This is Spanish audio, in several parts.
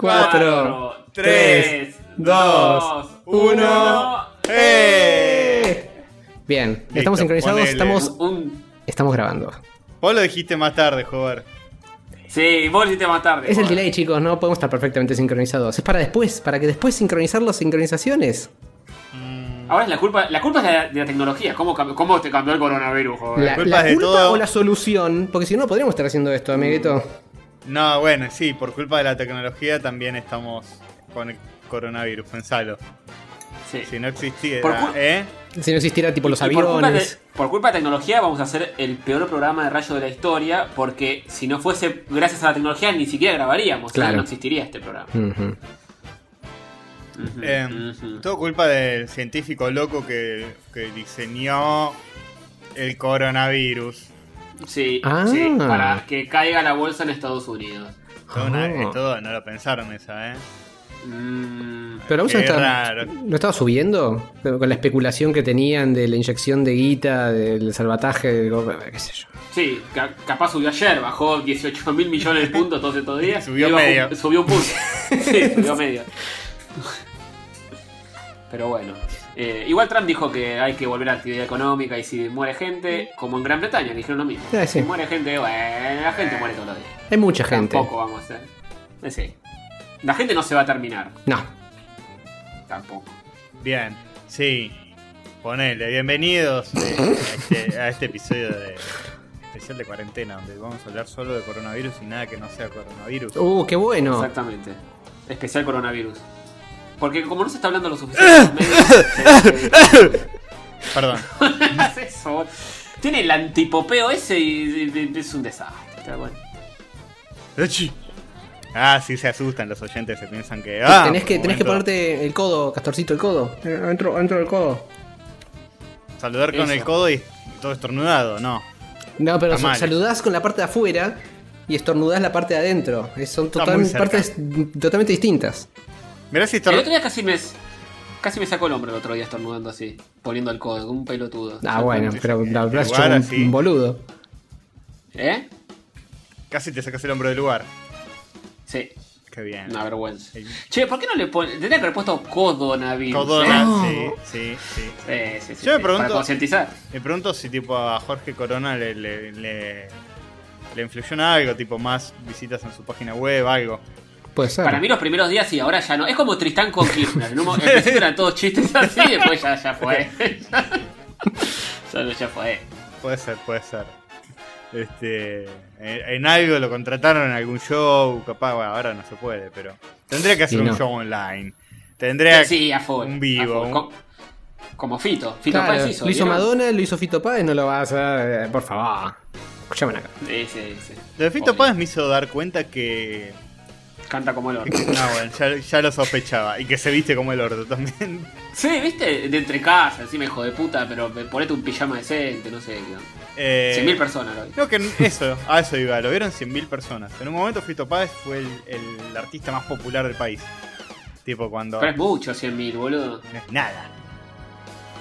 4, tres, 3, dos, 2, uno. 1. ¡Eh! Bien, Listo, estamos sincronizados, ponele. estamos, Un... estamos grabando. Vos lo dijiste más tarde, joder. Sí, vos lo hiciste más tarde. Es el joder. delay, chicos, no podemos estar perfectamente sincronizados. Es para después, para que después sincronizar las sincronizaciones. Ahora es la culpa, la culpa es de la, de la tecnología. ¿Cómo, ¿Cómo te cambió el coronavirus, joder? La, culpa la es de culpa todo. o la solución, porque si no, no podríamos estar haciendo esto, amiguito. No, bueno, sí, por culpa de la tecnología también estamos con el coronavirus, pensalo. Sí. Si no existiera, ¿eh? Si no existiera tipo los Y por culpa, de, aviones. por culpa de tecnología vamos a hacer el peor programa de rayo de la historia porque si no fuese gracias a la tecnología ni siquiera grabaríamos, Claro. no existiría este programa. Eh, todo culpa del científico loco que, que diseñó el coronavirus. Sí, Ah. sí, para que caiga la bolsa en Estados Unidos. Todo, una- Ah. es todo- no lo pensaron esa, ¿eh? Mm, Pero vos Qué no estaba, raro. ¿no estaba subiendo? Con la especulación que tenían de la inyección de guita, del salvataje, del go- qué sé yo. sí, ca- capaz subió ayer, bajó 18 mil millones de puntos todos estos días. Subió y medio. Subió un punto. sí, subió medio. Pero bueno. Eh, igual Trump dijo que hay que volver a la actividad económica y si muere gente, como en Gran Bretaña, dijeron lo mismo. Sí. Si muere gente, bueno, la gente muere todos los días. Hay mucha gente. Tampoco vamos a hacer. Eh, sí. La gente no se va a terminar, No. tampoco. Bien, sí. Ponele, bienvenidos eh, a, este, a este episodio de especial de cuarentena, donde vamos a hablar solo de coronavirus y nada que no sea coronavirus. Uh, qué bueno. Exactamente. Especial coronavirus. Porque como no se está hablando lo suficiente medios, Perdón. eso. Tiene el antipopeo ese y, y- y es un desastre. Bueno. Ah, sí se asustan los oyentes, se piensan que. Ah, tenés que, tenés que ponerte el codo, Castorcito, el codo. Eh, Adentro, adentro del codo. Saludar con Eso. el codo y todo estornudado, no. No, pero Está mal. saludás con la parte de afuera y estornudás la parte de adentro. Es- Son Está total- muy cerca. partes totalmente distintas. Mirá si El otro día casi me, casi me sacó el hombro el otro día estornudando así, poniendo el codo, como un pelotudo. Ah, bueno, pero la verdad es lugar un, así. un boludo. ¿Eh? Casi te sacas el hombro del lugar. Sí, Qué bien. una vergüenza. Che, ¿por qué no le ponen? Tendría que haber puesto codonavirus. Codona, ¿eh? sí, sí, sí. Sí, sí, sí, Yo me sí, pregunto- Para concientizar. Me pregunto si tipo a Jorge Corona le, le, le, le influyó en algo, tipo más visitas en su página web, algo. Puede ser. Para mí los primeros días y ahora ya no. Es como Tristán con Kirchner. En un principio eran todos chistes así y después ya, ya fue. ya, ya fue. Puede ser, puede ser. Este, en, en algo lo contrataron en algún show, capaz, bueno, ahora no se puede, pero tendría que hacer un no. show online. Tendría Sí, a full. un vivo. a full. un- Co- Como Fito. Fito Claro, Páez hizo. lo hizo ¿vieron? Madonna, lo hizo Fito Páez, no lo va a hacer, eh, por favor. Escuchame acá. Sí, sí, sí. Lo de Fito Obvio. Páez me hizo dar cuenta que. Canta como el orto. No, bueno, ya, ya lo sospechaba. Y que se viste como el orto también. Sí, viste, de entre casa, encima hijo de puta, pero ponete un pijama decente, no sé qué. onda. Eh, 100.000 personas lo vi. No, que eso, a eso iba, lo vieron 100.000 personas. En un momento Fito Páez fue el, el artista más popular del país. Tipo cuando... Pero es mucho 100.000, boludo. No es nada.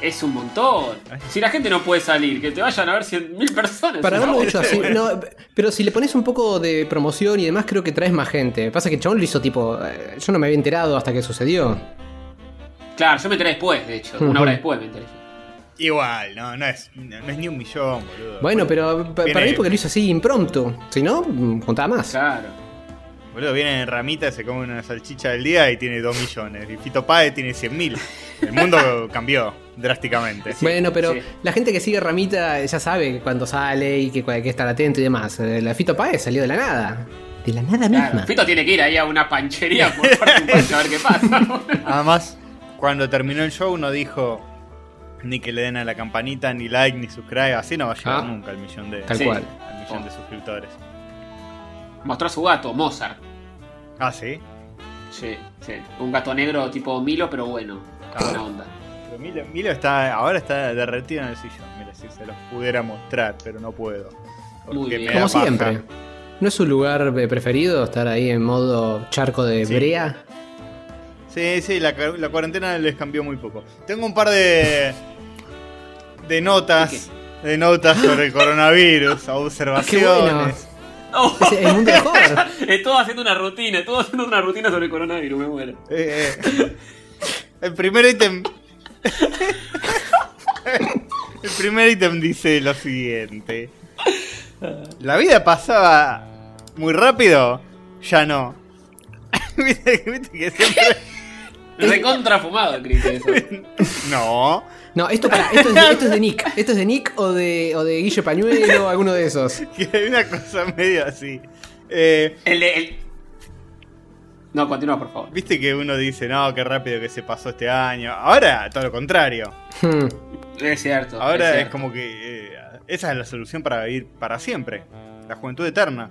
Es un montón. Si la gente no puede salir, que te vayan a ver 100.000 personas. Para haberlo hecho así, no, pero si le pones un poco de promoción y demás, creo que traes más gente. Pasa que el chabón lo hizo tipo. eh, Yo no me había enterado hasta que sucedió. Claro, yo me enteré después, de hecho. Una hora después me enteré. Igual, no, no es, no, no es ni un millón, boludo. Bueno, pero Viene- para mí porque lo hizo así impromptu. Si no, mm, juntaba más. Claro. Boludo, viene en ramita, se come una salchicha del día y tiene 2 millones. Y Fito Páez tiene 100.000. El mundo cambió drásticamente. Bueno, pero sí. la gente que sigue Ramita ya sabe que cuando sale y que hay que estar atento y demás. Eh, La Fito Páez salió de la nada. De la nada Claro, misma. Fito tiene que ir ahí a una panchería por parte un pancho a ver qué pasa. Además, cuando terminó el show no dijo ni que le den a la campanita, ni like, ni subscribe. Así no va a llegar Ah. nunca al millón de, Tal Sí. cual. al millón de suscriptores. Mostró a su gato, Mozart. Ah, sí. Sí, sí. Un gato negro tipo Milo, pero bueno. Buena onda. Pero Milo, Milo está, ahora está derretido en el sillón. Mira, si se los pudiera mostrar, pero no puedo. Muy bien. Como siempre. ¿No es su lugar eh, preferido estar ahí en modo charco de Sí. brea? Sí, sí, la, la cuarentena les cambió muy poco. Tengo un par de. de notas. De notas sobre el coronavirus, observaciones. Oh. Es el mundo de Hover. Estuvo haciendo una rutina, estuvo haciendo una rutina sobre el coronavirus, me muero. Eh, eh. El primer ítem. El primer ítem dice lo siguiente. La vida pasaba muy rápido, ya no. ¿Viste, viste que siempre. Recontra fumado, Chris, eso. No. No, esto, para, esto, es de, esto es de Nick. ¿Esto es de Nick o de, o de Guille Pañuelo o alguno de esos? Que hay una cosa medio así. Eh, El No, continúa, por favor. Viste que uno dice, no, qué rápido que se pasó este año. Ahora, todo lo contrario. Hmm. Es cierto. Ahora es, cierto. como que eh, esa es la solución para vivir para siempre. La juventud eterna.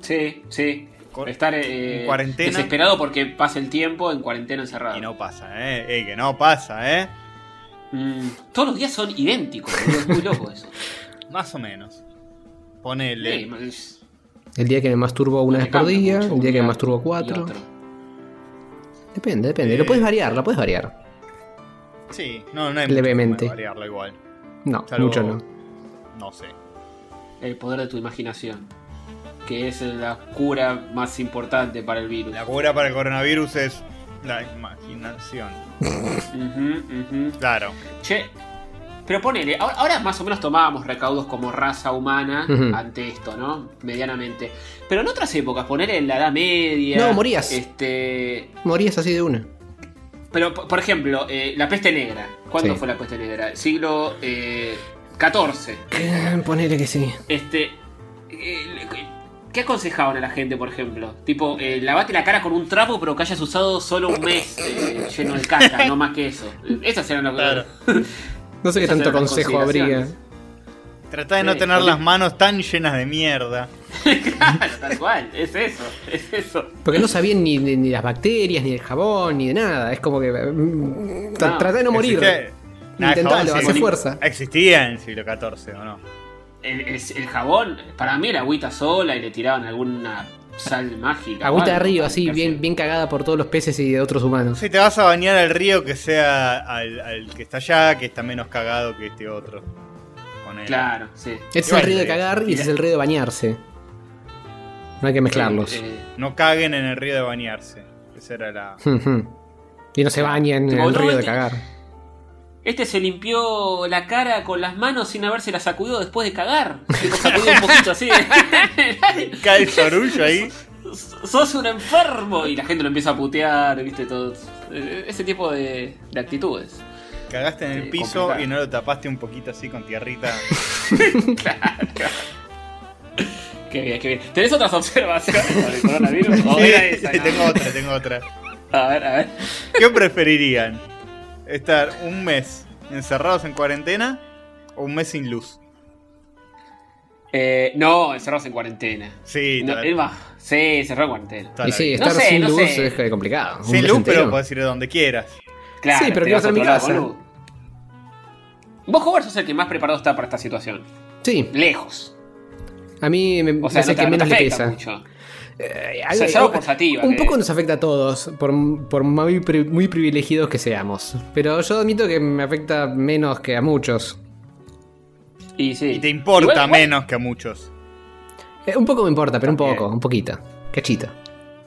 Sí, sí. Con- Estar eh, en cuarentena. desesperado porque pasa el tiempo en cuarentena encerrado. Y no pasa, ¿eh? Ey, que no pasa, ¿eh? Mm, todos los días son idénticos, es muy loco eso. Más o menos. Ponele. Sí, El día que me masturbo una vez por día, mucho el día que me masturbo cuatro. Depende, depende. Eh. Lo puedes variar, lo puedes variar. Sí, no, no hay Levemente. mucho variarlo igual. No, Salvo- mucho no. No sé. El poder de tu imaginación. Que es la cura más importante para el virus. La cura para el coronavirus es la imaginación. Claro. Che, pero ponele, ahora, ahora más o menos tomábamos recaudos como raza humana ante esto, ¿no? Medianamente. Pero en otras épocas, ponele en la Edad Media. No, morías. Este. Morías así de una. Pero, por ejemplo, eh, la peste negra. ¿Cuándo Sí. fue la peste negra? Siglo eh, XIV. Eh, Ponele que sí. Este. eh, ¿Qué aconsejaban a la gente, por ejemplo? Tipo, eh, lavate la cara con un trapo, pero que hayas usado solo un mes eh, lleno de caca, no más que eso. Esas eran las Claro. No sé qué tanto consejo habría. Trata de no Sí, tener porque- las manos tan llenas de mierda. Claro, tal cual, es eso, es eso. Porque no sabían ni, ni, ni las bacterias, ni el jabón, ni de nada. Es como que. mm, No, Trata de no morir. Existe- Nah, Intentalo, sí. hace fuerza. Existía en el siglo XIV, ¿o no? El, el- el jabón, para mí era agüita sola y le tiraban alguna sal mágica. Agüita de río, así, bien, bien cagada por todos los peces y de otros humanos. Si te vas a bañar al río, que sea al, al que está allá, que está menos cagado que este otro. Ponele. Claro, sí. Este es el río de cagar y es el río de bañarse. No hay que mezclarlos. Eh, eh, No caguen en el río de bañarse. Esa era la. y no se bañen en el río de este- cagar. Este se limpió la cara con las manos sin haberse la sacudido después de cagar. Se lo sacudió un poquito así. Cae el sorullo ahí. Sos un enfermo. Y la gente lo empieza a putear, viste, todo. eh, Ese tipo de, de actitudes. Cagaste en el Sí, piso complicado. y no lo tapaste un poquito así con tierrita. Qué bien, qué bien. ¿Tenés otras observaciones sobre el coronavirus? ¿O era esa? No? tengo otra, tengo otra. A ver, a ver. ¿Qué preferirían? ¿Estar un mes encerrados en cuarentena o un mes sin luz? Eh, no, encerrados en cuarentena. Sí, No, toda- es más, sí, cerrado en cuarentena. Y sí, estar No sé, sin no luz sé. es complicado. Un Sin luz, pero entero. puedes ir a donde quieras. Claro, Sí, pero te quiero vas a estar en mi lado, casa. Vos, Howard, sos el que más preparado está para esta situación. Sí, Lejos. a mí me O sea, parece no te, que no te menos le pesa. mucho. Eh, O sea, Un que- poco nos afecta a todos, por, por muy, pri- muy privilegiados que seamos. Pero yo admito que me afecta menos que a muchos. Y sí. Y te importa Igual- menos que a muchos. Eh, un poco me importa, pero un poco, un poquito. Cachito.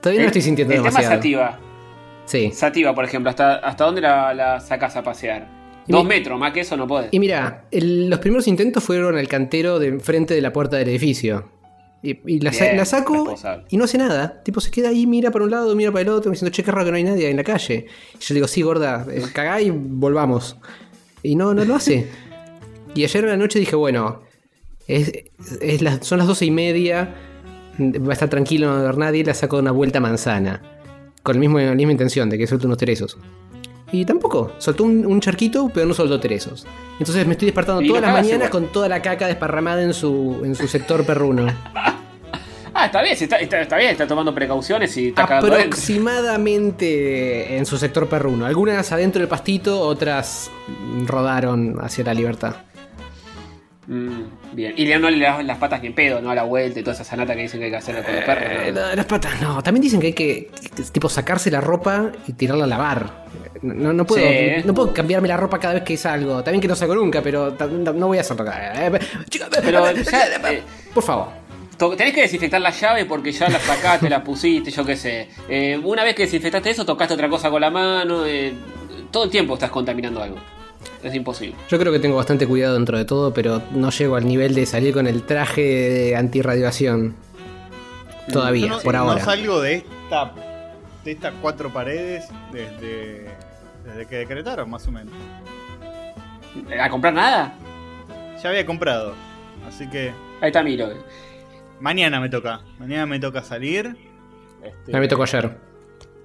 Todavía no estoy sintiendo el demasiado. tema Sativa. Sí. Sativa, por ejemplo, ¿hasta, hasta dónde la, la sacas a pasear? Y Dos mi- metros, más que eso no podés. Y mira, el- los primeros intentos fueron al cantero de enfrente de la puerta del edificio. Y, y la, sa- Bien, la saco y no hace nada. Tipo, se queda ahí, mira para un lado, mira para el otro, diciendo, che, qué raro que no hay nadie en la calle. Y yo le digo, sí, gorda, eh, cagá y volvamos. Y no, no lo hace. Y ayer en la noche dije, bueno, es, son las doce y media, va a estar tranquilo, no va a haber nadie, la saco de una vuelta manzana. Con el mismo, la misma intención de que suelte unos teresos. Y tampoco, soltó un, un charquito, pero no soltó teresos. Entonces me estoy despertando todas las mañanas con toda la caca desparramada en su, en su sector perruno. Ah, está bien, está, está, está bien, está tomando precauciones y está. Aproximadamente en su sector perruno. Algunas adentro del pastito, otras rodaron hacia la libertad. Mm, bien. Y le- no le das las patas ni en pedo, no a la vuelta y toda esa sanata que dicen que hay que hacer con los perros. Eh, ¿no? la- las patas, no. También dicen que hay que, tipo sacarse la ropa y tirarla a lavar. No, no puedo, Sí. no puedo cambiarme la ropa cada vez que salgo. También que no salgo nunca, pero no voy a hacerlo. Eh, chica, Pero ya, eh, por favor. tenés que desinfectar la llave porque ya la sacaste, la pusiste, yo qué sé. Eh, una vez que desinfectaste eso, tocaste otra cosa con la mano. eh, todo el tiempo estás contaminando algo. Es imposible. Yo creo que tengo bastante cuidado dentro de todo, pero no llego al nivel de salir con el traje de antirradiación. Todavía, Yo no, por no ahora. salgo de esta de estas cuatro paredes desde, desde que decretaron, más o menos. Eh, ¿A comprar nada? Ya había comprado. Así que Ahí está Miro. mañana me toca. Mañana me toca salir. Este, A mí me tocó ayer.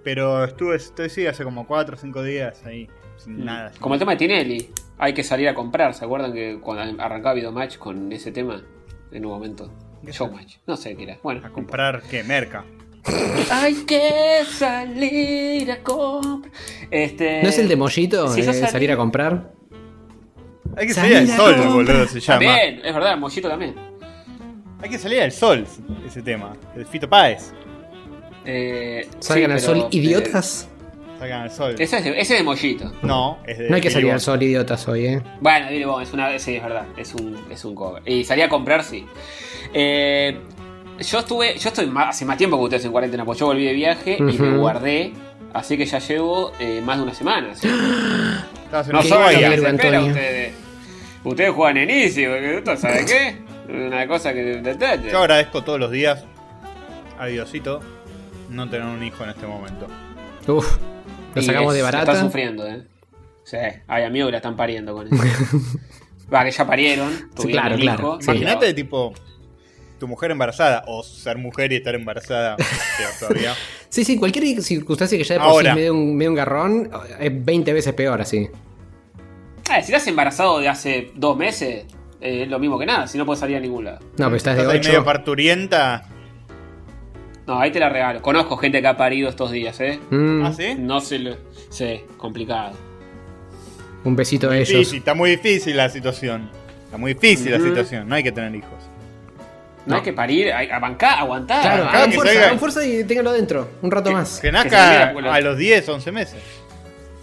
Pero estuve, estoy sí, hace como cuatro o cinco días ahí. Nada. sin- Como el tema de Tinelli. Hay que salir a comprar. ¿Se acuerdan que cuando arrancaba Videomatch con ese tema? En un momento. ¿Qué Showmatch. No sé qué era. Bueno. A comprar, ¿qué? Merca. Hay que salir a comprar. Este... ¿No es el de Mollito? si eh, salir a comprar. Hay que Salir salir al sol, comprar. boludo, se llama. También, es verdad, Mollito también. Hay que salir al sol, ese tema. El Fito Páez. Eh, Salgan sí, al pero, sol, idiotas. Salgan al sol. ese, es de, ese es de Mollito. No, es de No hay que salir al sol, idiotas, hoy, eh. Bueno, Billy Bond, es una. Sí, es verdad. Es un, es un cover. Y salí a comprar, sí. Eh, yo estuve. Yo estoy más- hace más tiempo que ustedes en cuarentena, pues yo volví de viaje y me guardé. Así que ya llevo eh, más de una semana. No Antonio. ustedes. Ustedes juegan en Easy, porque esto, ¿sabe qué? Una cosa que. detalle. Yo agradezco todos los días a Diosito no tener un hijo en este momento. Uf. Lo sacamos es- de barata. Están sufriendo, ¿eh? Sí, hay amigos que la están pariendo con eso. Va, que ya parieron. tuvieron claro, claro. Sí. Imagínate, tipo, tu mujer embarazada o ser mujer y estar embarazada todavía. Sí, sí, cualquier circunstancia que ya de por Ahora. sí me dé un, me dé un garrón es 20 veces peor así. Ah, si estás embarazado de hace dos meses, eh, es lo mismo que nada, si no puedes salir a ningún lado. No, pero estás de ahí medio 8. parturienta. No, ahí te la regalo. Conozco gente que ha parido estos días, ¿eh? Mm, ¿Ah, sí? No se lo. Sí, complicado. Un besito a ellos. Difícil, está muy difícil la situación. Está muy difícil la situación, no hay que tener hijos. No, No. hay que parir, hay que bancar, aguantar. Claro, hagan que fuerza, salga- hagan fuerza y ténganlo adentro. Un rato Que, más. que nazca a los 10, 11 meses.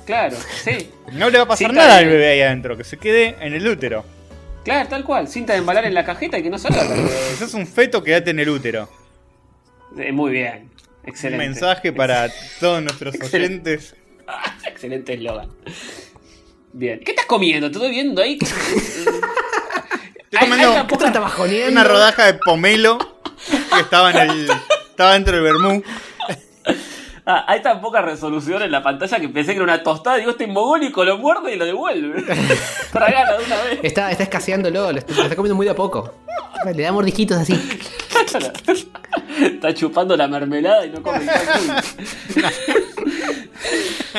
Claro, sí. No le va a pasar Cinta nada de- al bebé ahí adentro, que se quede en el útero. Claro, tal cual. Cinta de embalar en la cajeta y que no salga. Si sos un feto, quédate en el útero. Eh, Muy bien. Excelente. Un mensaje para todos nuestros oyentes. Excelente eslogan. Bien. ¿Qué estás comiendo? ¿Te estoy viendo ahí? Estoy comiendo una rodaja de pomelo que estaba en el. estaba dentro del vermú. Ah, hay tan poca resolución en la pantalla que pensé que era una tostada. Digo, este mogólico lo muerde y lo devuelve. Tragala de una vez. Está, está escaseándolo, lo está, lo está comiendo muy de a poco. Le da mordisquitos así. Está chupando la mermelada y no come.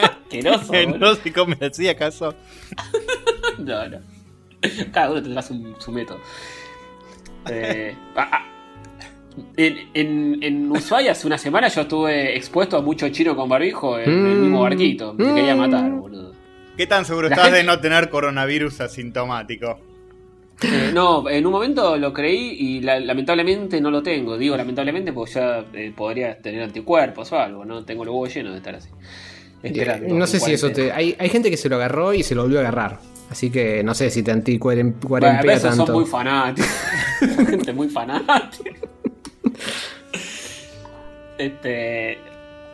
Asqueroso, no se come así acaso. No, no. Cada uno tendrá su, su método. Eh, ah, ah. En, en, en Ushuaia hace una semana yo estuve expuesto a mucho chino con barbijo en el Mm. mismo barquito. Me quería Mm. matar, boludo. ¿Qué tan seguro La estás gente- de no tener coronavirus asintomático? Eh, no, en un momento lo creí y la- lamentablemente no lo tengo. Digo lamentablemente porque ya eh, podría tener anticuerpos o algo, ¿no? Tengo los huevos llenos de estar así. Esperando, No sé si eso te. Hay, hay gente que se lo agarró y se lo volvió a agarrar. Así que no sé si te Bueno, anticuarempea esos tanto. son muy fanáticos. Gente muy fanática. Este.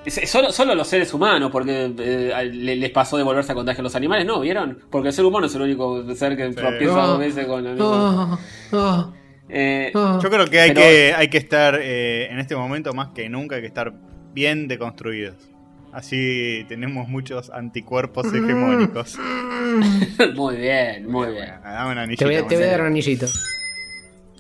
es- Solo, solo los seres humanos, porque eh, le- les pasó de volverse a contagiar los animales, ¿no? ¿Vieron? Porque el ser humano es el único ser que tropieza Oh, dos veces con la misma. Oh, oh, Eh. Yo creo que hay, Pero- que, hay que estar, eh, en este momento más que nunca, hay que estar bien deconstruidos. Así tenemos muchos anticuerpos hegemónicos. muy bien, muy bien. Dame Te voy, te voy a dar un anillito.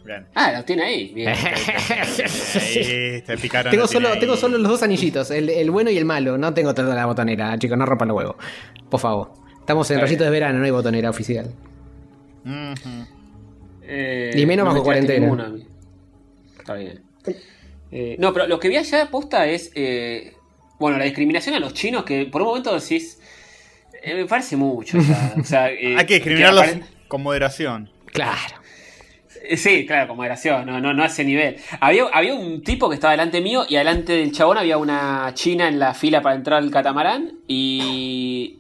Bien. Ah, lo tiene ahí. Bien. Ahí te picaron. Tengo solo, ahí. tengo solo los dos anillitos, el, el bueno y el malo. No tengo toda la botonera, chicos, no rompan los huevos. Por favor. Estamos en rayitos de verano, no hay botonera oficial. Eh, Y menos no bajo me cuarentena. ninguna. Está bien. Eh, no, pero lo que vi allá posta es. eh, bueno, la discriminación a los chinos, que por un momento decís. eh, me parece mucho ya. O sea, eh, Hay que discriminarlos con moderación. Claro. Eh, Sí, claro, con moderación, no, no, no a ese nivel. Había, había un tipo que estaba delante mío y delante del chabón había una china en la fila para entrar al catamarán y.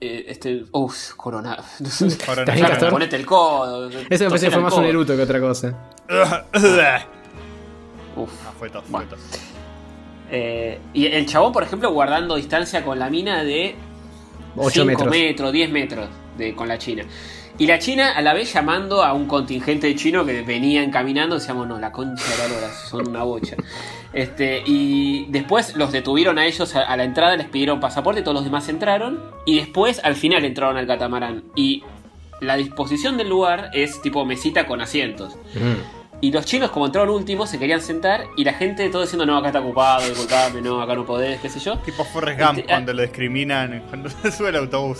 eh, este. Uff, corona. Corona- Castor. Ponete el codo. Eso me parece que fue más un eruto que otra cosa. fue tos, Bueno. fue tos. Eh, y el chabón, por ejemplo, guardando distancia con la mina de 8 5 metros. 10 metros de, con la China. Y la China a la vez llamando a un contingente de chino que venían caminando, decíamos, no, la concha de la son una bocha. Este, y después los detuvieron a ellos a, a la entrada, les pidieron pasaporte, todos los demás entraron. Y después al final entraron al catamarán. Y la disposición del lugar es tipo mesita con asientos. Mm. Y los chinos, como entraron últimos, se querían sentar. Y la gente todo diciendo, no, acá está ocupado, disculpame, no, acá no podés, qué sé yo. Tipo Forrest Gump Este, ah. cuando lo discriminan cuando se sube el autobús.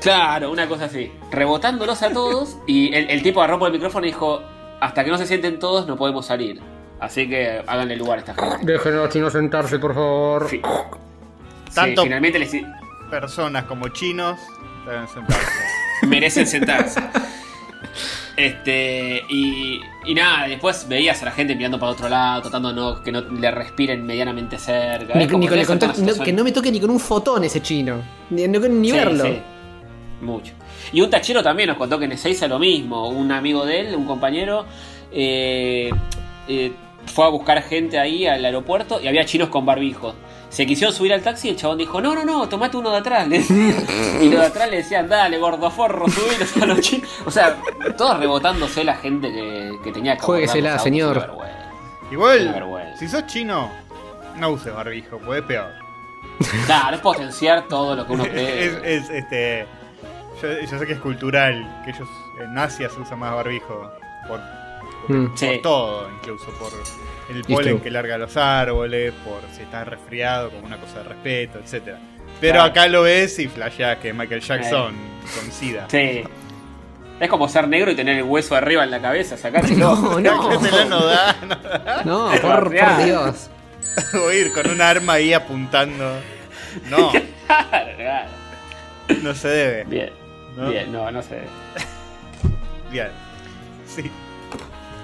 Claro, una cosa así. Rebotándolos a todos. Y el, el tipo agarró por el micrófono y dijo: Hasta que no se sienten todos, no podemos salir. Así que háganle lugar a esta gente. Dejen a los chinos sentarse, por favor. Fi- Tanto- Sí, finalmente les Personas como chinos deben sentarse. merecen sentarse. Este, y, y nada, después veías a la gente mirando para otro lado, tratando no, que no le respiren medianamente cerca. Ni- con el contacto- no- que no me toque ni con un fotón ese chino. Ni, no- ni Sí, verlo. sí. Mucho. Y un tachero también nos contó que en Ezeiza lo mismo. Un amigo de él, un compañero, eh, eh, fue a buscar gente ahí al aeropuerto y había chinos con barbijo. Se quisieron subir al taxi y el chabón dijo, no, no, no, tomate uno de atrás. Y los de atrás le decían, dale, gordoforro, subilos a los chinos. O sea, todos rebotándose la gente que, que tenía que los señor. Igual, si sos chino, no uses barbijo, pues es peor. Claro, es potenciar todo lo que uno cree. es, es, este. Yo, yo sé que es cultural, que ellos en Asia se usa más barbijo. Por, Mm. por Sí. todo, incluso por el polen que larga los árboles, por si estás resfriado como una cosa de respeto, etcétera. Pero Claro. acá lo ves y flasheás que Michael Jackson con SIDA. Sí. Es como ser negro y tener el hueso arriba en la cabeza, sacárselo. No, no. No da, no da. No, por, por. Dios. O ir con un arma ahí apuntando. No, no se debe. Bien, ¿no? bien, no, no sé. Bien. Sí,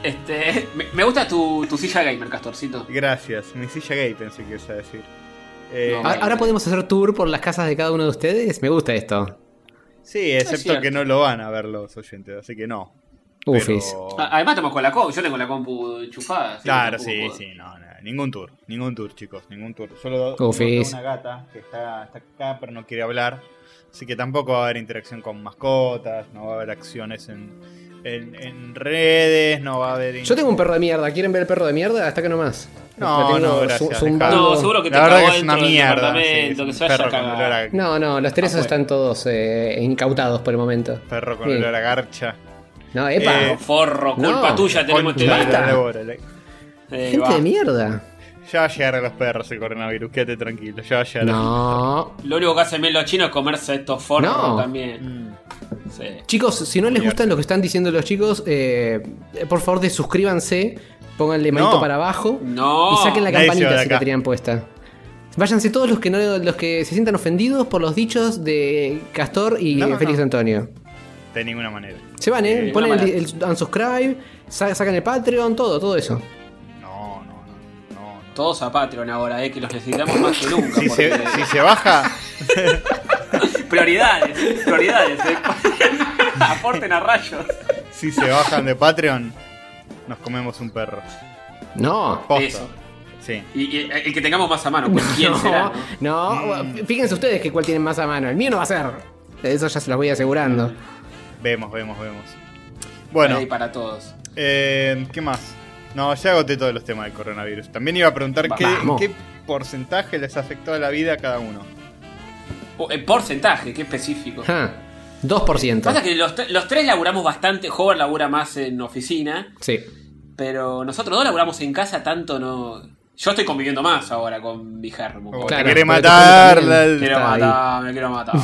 Este, me, me gusta tu, tu silla gamer, Castorcito. gracias. Mi silla gay pensé que ibas a decir. Eh, No, Ahora podemos hacer tour por las casas de cada uno de ustedes. Me gusta esto. sí, excepto que no lo van a ver los oyentes, así que no. Ufis. Pero- Además estamos con la compu, yo tengo la compu enchufada. Claro, sí, puedo. sí, no, no, ningún tour, ningún tour, chicos, ningún tour. Solo Ufis. una gata que está, está acá, pero no quiere hablar. Así que tampoco va a haber interacción con mascotas, no va a haber acciones en, en, en redes, no va a haber. Yo tengo un perro de mierda. ¿Quieren ver el perro de mierda? Hasta acá nomás. No, no, gracias. No, seguro que te La verdad cagó que es una mierda. departamento, sí, que se perro con cagar. olor a, No, no, los tres Ah, bueno. están todos eh, incautados por el momento. perro con Sí. olor a garcha. No, epa. Eh, Forro, culpa No, tuya tenemos este Eh, Gente va. de mierda. Ya va a llegar a los perros el coronavirus, quédate tranquilo, ya va a llegar a- No. Lo único que hacen bien los chinos es comerse estos forros No. también. Mm. Sí. Chicos, si no les gustan lo que están diciendo los chicos, eh, por favor, de suscríbanse, pónganle manito No. para abajo No. y saquen la campanita si la tenían puesta. Váyanse todos los que no, los que se sientan ofendidos por los dichos de Castor y No, eh, Félix no. Antonio. De ninguna manera. Se van, ¿eh? Ponen el, el unsubscribe, sa- sacan el Patreon, todo, todo eso. No, no, no, no. Todos a Patreon ahora, eh, que los necesitamos más que nunca. Si se, porque- si se baja, Prioridades, prioridades. eh. Aporten a rayos. si se bajan de Patreon, nos comemos un perro. No. Posta. Eso. Sí. Y, y el que tengamos más a mano, pues quién será. No, ¿no? no. Fíjense ustedes que cuál tienen más a mano. El mío no va a ser. Eso ya se los voy asegurando. Vemos, vemos, vemos. Bueno, Ahí para todos. eh, ¿qué más? No, ya agoté todos los temas del coronavirus. También iba a preguntar qué, qué porcentaje les afectó a la vida a cada uno. Oh, el porcentaje, qué específico. Ja, 2%. Pasa que los, los tres laburamos bastante. Hover labura más en oficina. Sí. Pero nosotros dos laburamos en casa, tanto no. Yo estoy conviviendo más ahora con mi germo. Oh, Claro, quiere matar. Quiero matar, me quiero matar.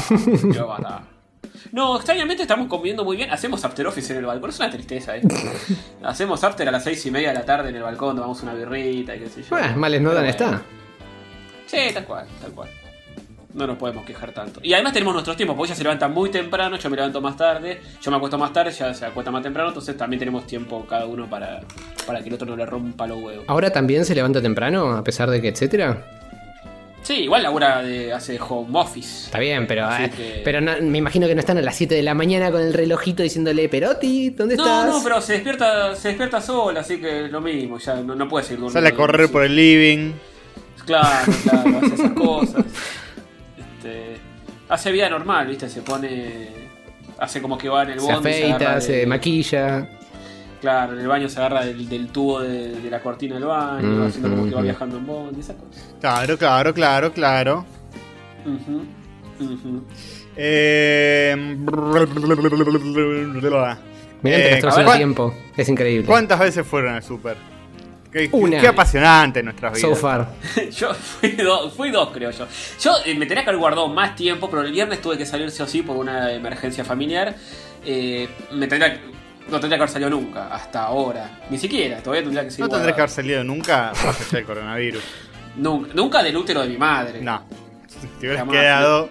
quiero matar. No, extrañamente estamos conviviendo muy bien. Hacemos after office en el balcón. Es una tristeza, eh. Hacemos after a las seis y media de la tarde en el balcón, tomamos una birrita y qué sé yo. Bueno, males no dan está. Sí, tal cual, tal cual. No nos podemos quejar tanto. Y además tenemos nuestros tiempos, porque ella se levanta muy temprano, yo me levanto más tarde, yo me acuesto más tarde, ella se acuesta más temprano, entonces también tenemos tiempo cada uno para, para que el otro no le rompa los huevos. Ahora también se levanta temprano, a pesar de que etcétera. Sí, igual labura de, hace home office. Está bien, pero, eh, que- pero no- me imagino que no están a las 7 de la mañana con el relojito diciéndole, Perotti, ¿dónde No, estás? no, pero se despierta, se despierta sola, así que es lo mismo, ya no, no puede seguir durmiendo. Sale a correr por el living. Claro, claro, hace esas cosas. Este, hace vida normal, ¿viste? Se pone. Hace como que va en el se bondi. agarra afeita, se maquilla. Claro, en el baño se agarra del, del tubo de, de la cortina del baño, Mm, haciendo como que va mm, viajando en bondi, esas cosas. Claro, claro, claro, claro. Eh... Mirá Eh, nuestro a ver. el tiempo. Es increíble. ¿Cuántas veces fueron al super? Qué, Una. qué apasionante nuestras vidas. So far. Yo fui, dos, fui dos, creo yo. Yo eh, me tenía que haber guardado más tiempo, pero el viernes tuve que salir sí o sí por una emergencia familiar. Eh, me tendría, no tendría que haber salido nunca, hasta ahora. Ni siquiera, todavía tendría que seguir No tendrás que haber salido nunca más allá del coronavirus. Nunca, nunca del útero de mi madre. No. Te hubieras Jamás. quedado.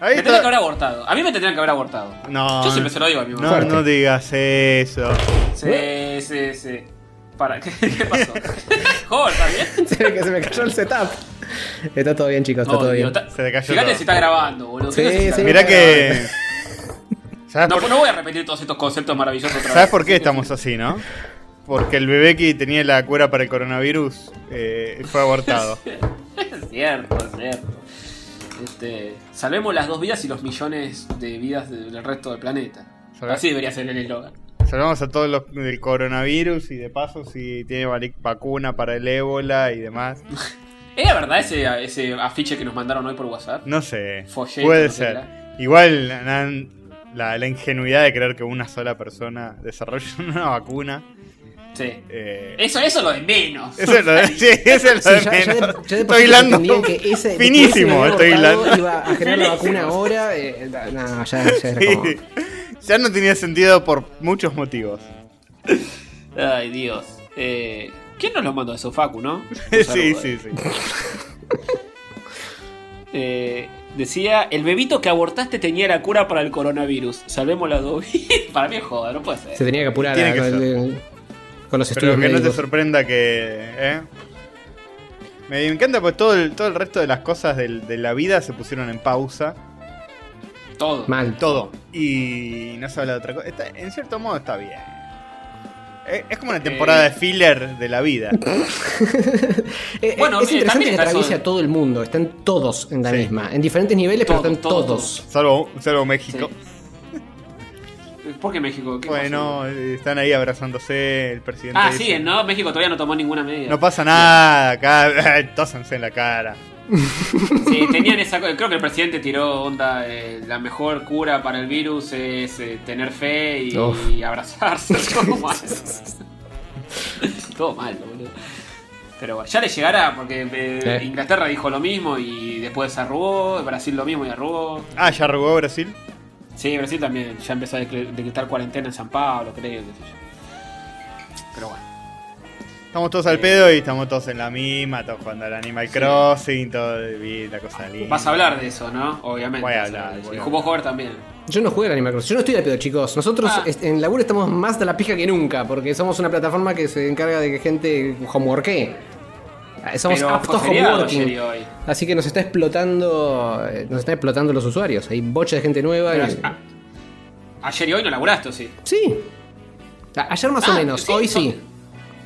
Ahí Me está- tendría que haber abortado. A mí me tendrían que haber abortado. No. Yo siempre se lo digo a mi mamá. No, no digas eso. Sí, sí, sí. Para, ¿qué, qué pasó? Joder, ¿está bien? se, me, se me cayó el setup. Está todo bien, chicos, está No, todo digo, bien. ta- Se le cayó Fíjate todo. si está grabando, boludo. Sí, Fíjate si está sí. Mirá que. ¿Sabes, No, por, no voy a repetir todos estos conceptos maravillosos otra ¿sabes vez. por qué estamos así, no? Porque el bebé que tenía la cura para el coronavirus eh, fue abortado. Es cierto, es cierto. Este, salvemos las dos vidas y los millones de vidas del resto del planeta. Así debería ser el eslogan. Salvamos a todos los del coronavirus y de paso si tiene vacuna para el ébola y demás. ¿Era verdad ese, ese afiche que nos mandaron hoy por WhatsApp? No sé. Folleto, puede no ser. Igual nan- la, la ingenuidad de creer que una sola persona desarrolle una vacuna. Sí. eh, Eso, eso es lo de menos. Eso es lo de, sí, eso es lo Sí, de ya, ya de, menos. ya de por estoy hilando entendían que ese de que finísimo, ese estoy hilando. iba a generar la vacuna ahora. eh, no, ya, ya era como. Sí. Ya no tenía sentido por muchos motivos. Ay, Dios. Eh, ¿Quién nos lo mandó eso? Facu, ¿no? Un Sí, saludo. sí, sí. Eh, decía, el bebito que abortaste tenía la cura para el coronavirus. Salvemos la. Para mí es joda, no puede ser. Se tenía que apurar Tiene a- que con, ser. el- con los Pero estudios que no te sorprenda que. ¿eh? Me encanta pues todo el, todo el resto de las cosas del- de la vida se pusieron en pausa. Todo. Mal. Todo. Y no se habla de otra cosa. Está- en cierto modo está bien. Es, es como una temporada Eh. de filler de la vida. Eh, Bueno, es eh, interesante también que está atraviese eso- a todo el mundo. Están todos en la Sí. misma. En diferentes niveles, pero Todos, están todos, todos. Salvo, salvo México. ¿Por qué México? ¿Qué Bueno, eh, están ahí abrazándose el presidente. Ah, dice, sí, ¿no? México todavía no tomó ninguna medida. No pasa nada, acá tósanse en la cara. Sí, tenían esa cosa. Creo que el presidente tiró onda. eh, la mejor cura para el virus es eh, tener fe y, abrazarse. Todo mal. Todo mal, boludo. Pero bueno, ya le llegará porque eh, Eh. Inglaterra dijo lo mismo y después se arrugó. Brasil lo mismo y arrugó. Ah, ya rogó Brasil. Sí, Brasil también. Ya empezó a decre- decretar cuarentena en San Pablo, creo. qué sé yo. Pero bueno. Estamos todos al pedo y estamos todos en la misma, todos jugando al Animal Crossing, todo la cosa linda. Vas a hablar de eso, ¿no? Obviamente. Voy a hablar, Y vos jugar también. Yo no juego al Animal Crossing. Yo no estoy de pedo, chicos. Nosotros Ah. en Laburo estamos más de la pija que nunca. Porque somos una plataforma que se encarga de que gente homeworkee. Somos Pero aptos homeworking. hoy. Así que nos está explotando. eh, Nos están explotando los usuarios. Hay bocha de gente nueva. Pero, y- ah, ayer y hoy no laburaste, ¿o sí? Sí. Ayer más o Ah, menos, sí, hoy son- sí.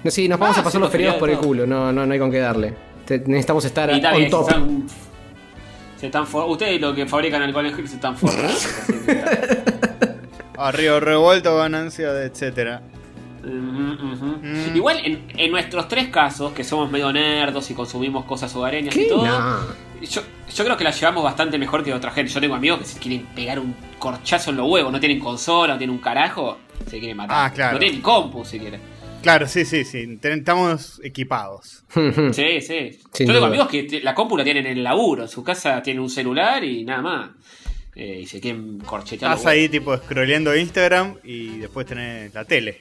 No, sí, nos vamos Ah, a pasar los feriados por el culo, no, no, no hay con qué darle. Te- necesitamos estar Y on top. Se están, se están for- Ustedes lo que fabrican alcohol en se están forrando. está. Arriba revuelto, ganancia, de etcétera. Mm. Igual en, en nuestros tres casos, que somos medio nerdos y consumimos cosas hogareñas y todo, No. yo, yo creo que la llevamos bastante mejor que otra gente. Yo tengo amigos que se quieren pegar un corchazo en los huevos, no tienen consola, no tienen un carajo, se quieren matar. Ah, claro. No tienen compu si quieren. Claro, sí, sí, sí. Estamos equipados. Sí, sí. Sin Yo tengo duda. amigos que te- la compu la tienen en el laburo, en su casa tienen un celular y nada más. Eh, y se quieren corchetear. Estás ahí tipo scrolleando Instagram y después tenés la tele.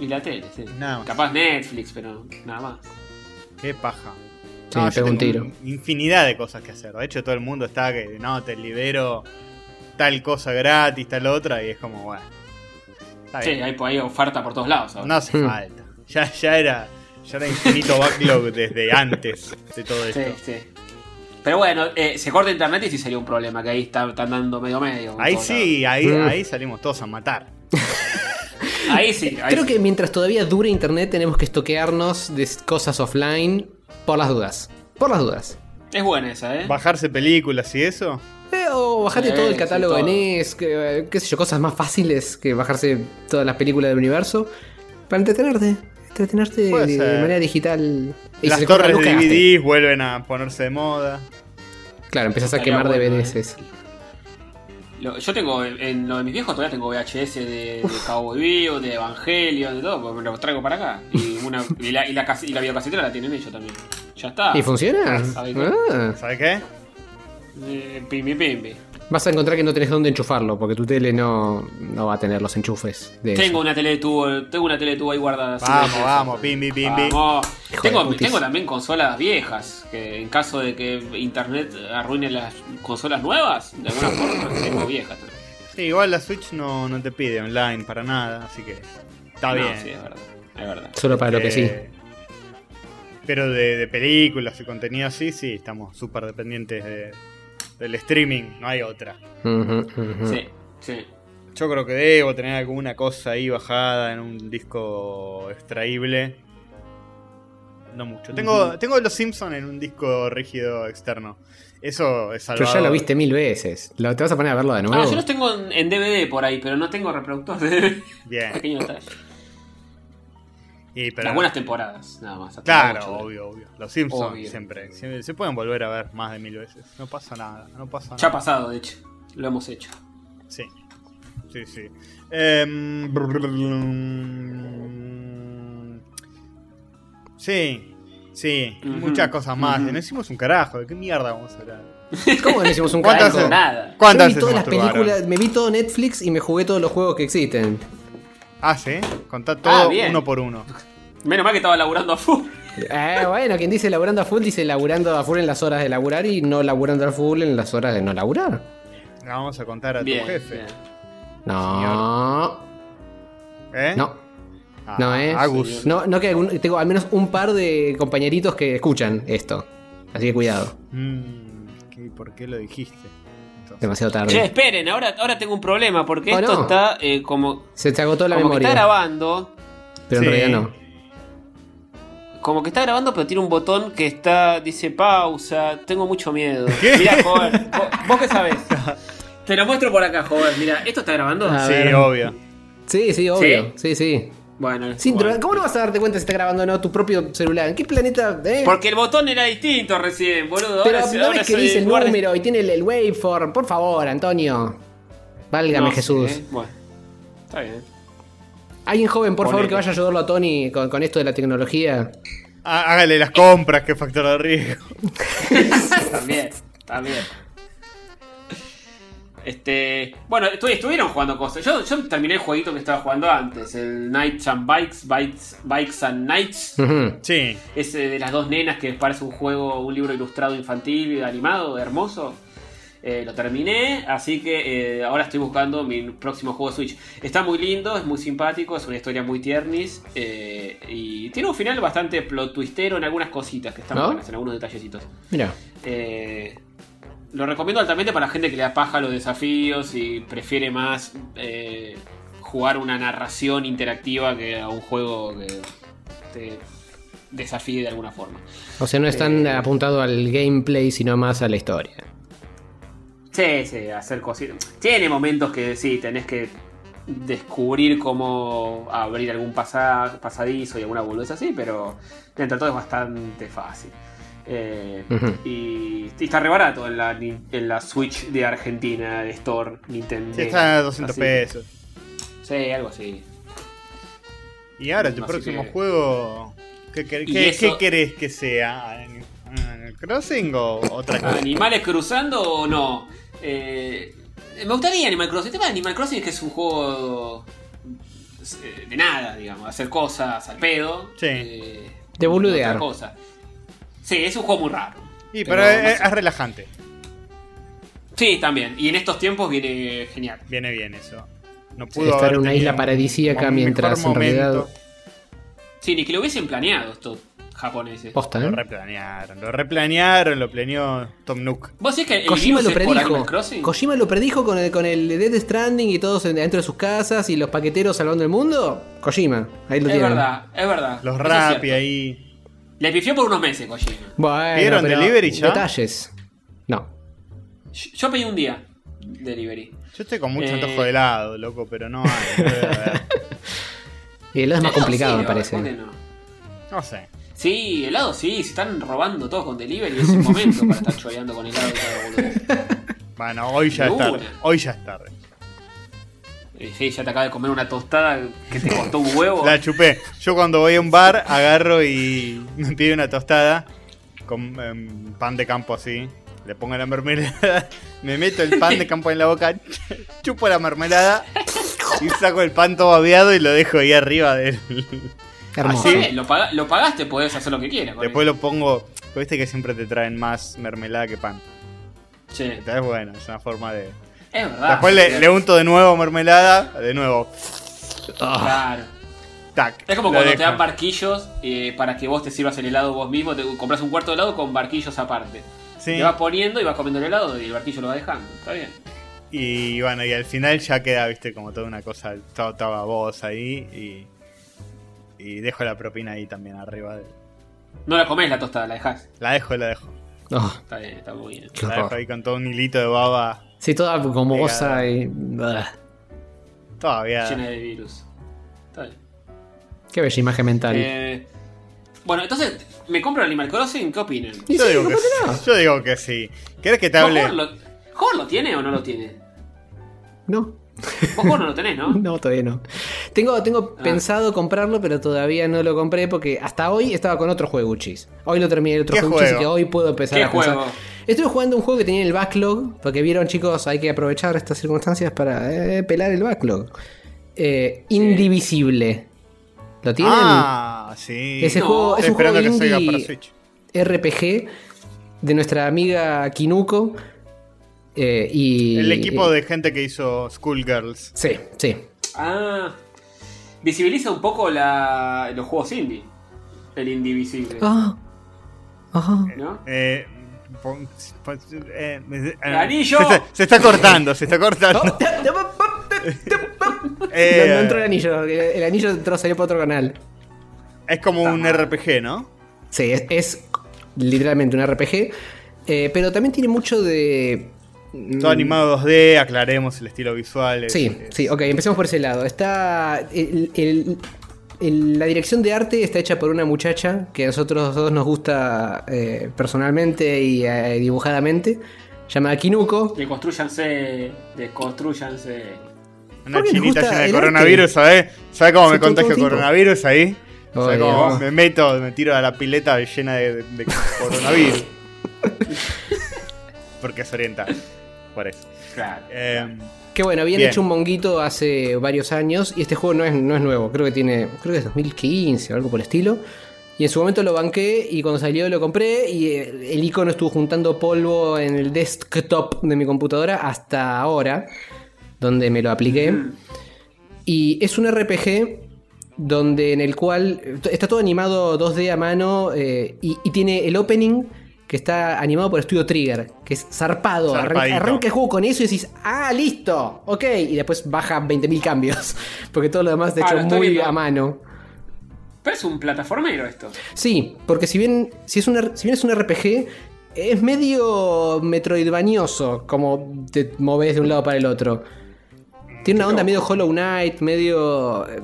Y la tele, sí. Nada más. Capaz Netflix, pero nada más. Qué paja. Sí, No, me yo pego un tengo tiro. Infinidad de cosas que hacer. De hecho, todo el mundo está que no, te libero tal cosa gratis, tal otra, y es como, bueno. Está Sí, hay, hay oferta por todos lados. ahora. No hace Hmm. falta. Ya, ya era. Ya era infinito backlog desde antes de todo esto. Sí, sí. Pero bueno, eh, se corta internet y sí sería un problema, que ahí está- están dando medio medio. Ahí sí, ahí, Mm. ahí salimos todos a matar. Ahí sí. ahí Creo sí. que mientras todavía dure internet tenemos que estoquearnos de cosas offline por las dudas. Por las dudas. Es buena esa, ¿eh? Bajarse películas y eso. Eh, o bajarte Sí, todo el sí, catálogo todo. de NES, que, qué sé yo, cosas más fáciles que bajarse todas las películas del universo. Para entretenerte. Entretenerte Puede de, ser. manera digital. Y Las torres de. DVDs vuelven a ponerse de moda. Claro, empezás a quemar bueno, DVDs. eh. eso. Lo- yo tengo, en, lo de mis viejos todavía tengo VHS de, de Cowboy Vivo, de Evangelion, de todo, porque me lo traigo para acá. Y, una, y, la, y, la, y la videocasetera la tienen ellos también. Ya está. ¿Y funciona? ¿Sabe qué? Ah. ¿Sabes qué? Eh, pimbi pimbi. Vas a encontrar que no tenés dónde enchufarlo, porque tu tele no, no va a tener los enchufes de eso. Tengo una tele de tubo, tengo una tele de tubo ahí guardada. Vamos, Sí, vamos, pimbi, pimbi. Vamos. Tengo, tengo también consolas viejas, que en caso de que internet arruine las consolas nuevas, de alguna forma tengo viejas. Sí, igual la Switch no, no te pide online para nada, así que está No, bien. sí, es verdad. Es verdad. Solo para lo que sí. Eh, Pero de, de películas y contenido así, sí, estamos súper dependientes de- del streaming, no hay otra. Ujú, ujú. Sí, sí. Yo creo que debo tener alguna cosa ahí bajada en un disco extraíble. No mucho. Tengo, tengo los Simpsons en un disco rígido externo. Eso es Pero salvador. ya lo viste mil veces. ¿Lo, ¿Te vas a poner a verlo de nuevo? Ah, yo los tengo en, en DVD por ahí, pero no tengo reproductor de DVD. Bien. Pequeño detalle. Y, pero- Las buenas temporadas, nada más. Claro, obvio, obvio. Los Simpsons Obvio. siempre, siempre se pueden volver a ver más de mil veces. No pasa nada, no pasa Ya ha nada. pasado, de hecho. Lo hemos hecho. Sí, sí, sí. Em, sí, sí. Muchas cosas más. ujú. No hicimos un carajo. ¿De qué mierda vamos a hablar? ¿Cómo no hicimos un ¿Cuántas carajo? hace- Nada. Yo ¿Cuántas vi se todas las películas, me vi todo Netflix y me jugué todos los juegos que existen. Ah, sí. Contá todo Ah, bien. uno por uno. Menos mal que estaba laburando a full. Eh, bueno, quien dice laburando a full dice laburando a full en las horas de laburar y no laburando a full en las horas de no laburar. La vamos a contar a Bien. tu jefe. bien. No, ¿Eh? no, Ah, no es. Agus. No, no que algún- tengo al menos un par de compañeritos que escuchan esto. Así que cuidado, Mm, ¿qué- ¿Por qué lo dijiste? Demasiado Che, tarde. esperen, ahora, ahora tengo un problema porque Oh, esto no. está eh, como, Se te agotó la como que memoria. está grabando. pero en Sí. realidad no. Como que está grabando, pero tiene un botón que está. Dice pausa. Tengo mucho miedo. ¿Qué? Mira, joven. ¿Vos, vos qué sabés? Te lo muestro por acá, joven. Mira, ¿esto está grabando? A sí, ver. obvio. Sí, sí, obvio. Sí, sí. Bueno, Sí, bueno. ¿Cómo no vas a darte cuenta si está grabando o no tu propio celular? ¿En qué planeta? eh? Porque el botón era distinto recién, boludo. Pero ahora, no ahora ves que dice el número y tiene el, el waveform. Por favor, Antonio. Válgame No Jesús. eh. Bueno, está bien. Alguien joven, por favor, que vaya a ayudarlo a Tony con, con esto de la tecnología. Há- Hágale las compras, que factor de riesgo. también, también. Este, bueno, estu- estuvieron jugando cosas. Yo, yo terminé el jueguito que estaba jugando antes, el Knights and Bikes, Bikes, Bikes and Knights. Ujú. Sí. Ese de las dos nenas que parece un juego, un libro ilustrado infantil, animado, hermoso. Eh, lo terminé, así que eh, ahora estoy buscando mi próximo juego de Switch. Está muy lindo, es muy simpático, es una historia muy tiernis eh, y tiene un final bastante plot twistero en algunas cositas que están ¿No? buenas, en algunos detallecitos. Mira. Lo recomiendo altamente para la gente que le da paja a los desafíos y prefiere más eh, jugar una narración interactiva que a un juego que te desafíe de alguna forma. O sea, no es tan Eh. apuntado al gameplay, sino más a la historia. Sí, sí, hacer cositas. Tiene momentos que sí, tenés que descubrir cómo abrir algún pasa- pasadizo y alguna boludez así, pero dentro de todo es bastante fácil. Eh, y, y está re barato en la, en la Switch de Argentina, de Store, Nintendo. Sí, está a 200 Así. pesos. Sí, algo así. Y ahora, tu Así próximo que- juego. ¿Qué, qué- eso- qué querés que sea? ¿An- Animal ¿Crossing o otra cosa? ¿Animales cruzando o no? Eh, me gustaría Animal Crossing. El tema de Animal Crossing es que es un juego eh, de nada, digamos, hacer cosas al pedo. Sí. eh, De boludear. otra cosa. Sí, es un juego muy raro. Y Pero pero no es, sé. es relajante. Sí, también. Y en estos tiempos viene genial. Viene bien eso. No pudo Estar en una isla paradisíaca mientras en realidad. Sí, ni que lo hubiesen planeado esto. japoneses. Posta, Lo ¿eh? replanearon, lo replanearon, lo planeó Tom Nook. ¿Vos decís que el Kojima lo es predijo. Kojima lo predijo con el, con el Death Stranding y todos en- dentro de sus casas y los paqueteros salvando el mundo. Kojima, ahí lo Es tienen. verdad, es verdad. Los Eso es rap y cierto. ahí. Le pifió por unos meses, Kojima. Bueno, ¿Pidieron pero delivery ya? Detalles. No. Yo yo pedí un día delivery. Yo estoy con mucho Eh. antojo de helado, loco, pero no hay. Y el es más Helado complicado, sí, me parece. ¿por qué no? No sé. Sí, helado sí, se están robando todo con delivery, es el momento para estar choreando con helado y todo, boludo. Bueno, hoy ya es tarde. Hoy ya es tarde. Sí, ya te acabas de comer una tostada que te costó un huevo. La chupé. Yo cuando voy a un bar agarro y me pido una tostada con em, pan de campo así. Le pongo la mermelada, me meto el pan de campo en la boca, chupo la mermelada y saco el pan todo babeado y lo dejo ahí arriba del... Hermoso. Bien, lo, paga- lo pagaste, podés hacer lo que quieras. Después lo pongo... Viste que siempre te traen más mermelada que pan. Sí, Entonces bueno, es una forma de... es verdad. Después le, le unto de nuevo mermelada, de nuevo. Ah, Claro. Tac. Es como cuando te dan barquillos eh, para que vos te sirvas el helado vos mismo, te compras un cuarto de helado con barquillos aparte. Sí. Te vas poniendo y vas comiendo el helado y el barquillo lo va dejando. Está bien. Y bueno, y al final ya queda, viste, como toda una cosa, toda, toda babosa ahí. Y, y dejo la propina ahí también arriba. de- No la comés la tostada, la dejás. La dejo, la dejo. oh, Está bien, está muy bien. La dejo ahí con todo un hilito de baba. Sí, toda como goza y. Todavía. Llena de virus. Está bien. Qué bella imagen mental. Eh, bueno, entonces, ¿me compro el Animal Crossing? ¿Qué opinan? Y Yo, sí, digo que ¿cómo sí. yo digo que sí. ¿Querés que te ¿Vos hable? Jorge, lo, tiene o no lo tiene? No. Vos no lo tenés, ¿no? No, todavía no. Tengo, tengo Ah. pensado comprarlo, pero todavía no lo compré porque hasta hoy estaba con otro juego Uchis. Hoy lo terminé el otro ¿Qué juego juego? que hoy puedo empezar ¿Qué a pensar. Estoy jugando un juego que tenía en el backlog, porque vieron chicos, hay que aprovechar estas circunstancias para eh, pelar el backlog. Eh, Indivisible. ¿Lo tienen? Ah, sí. Ese No, juego es un juego esperando que salga indie para Switch. RPG de nuestra amiga Kinuko. eh, y, El equipo de gente que hizo Schoolgirls. Sí, sí. Ah. Visibiliza un poco la, los juegos indie. El indivisible. Ah. Ajá. ¿No? Eh, pon- pon- eh, eh, ¡El anillo! Se está, se está cortando, se está cortando. Eh, no, no entró el anillo. El anillo entró, salió por otro canal. Es como un RPG, ¿no? Sí, es, es literalmente un RPG. eh, pero también tiene mucho de. Todo animado 2D, aclaremos el estilo visual. es- Sí, es- sí, ok, empecemos por ese lado. Está. el- el- el- la dirección de arte está hecha por una muchacha que a nosotros dos nos gusta eh, personalmente y eh, dibujadamente. Llamada Kinuko. Deconstruyanse. Deconstruyanse. Una ¿Por qué les chinita gusta llena de el coronavirus, ¿sabes? ¿Sabes cómo Sí, me contagio coronavirus ahí? ¿Sabes Oye, cómo me meto, me tiro a la pileta llena de, de coronavirus? Porque es oriental. Por eso. Claro. Eh, Que bueno, habían Bien. hecho un monguito hace varios años y este juego no es, no es nuevo, creo que tiene, creo que es 2015 o algo por el estilo. Y en su momento lo banqué y cuando salió lo compré y eh, el icono estuvo juntando polvo en el desktop de mi computadora hasta ahora, donde me lo apliqué. Y es un RPG donde en el cual está todo animado 2D a mano eh, y, y tiene el opening que está animado por Studio Trigger, que es zarpado. Arranca, el juego con eso y decís, ah, listo, ok. Y después baja 20.000 cambios, porque todo lo demás está Ah, hecho muy viendo. a mano. Pero es un plataformero esto. Sí, porque si bien, si es un, si bien es un RPG, es medio metroidvanioso, como te moves de un lado para el otro. Tiene una onda medio Hollow Knight, medio... eh,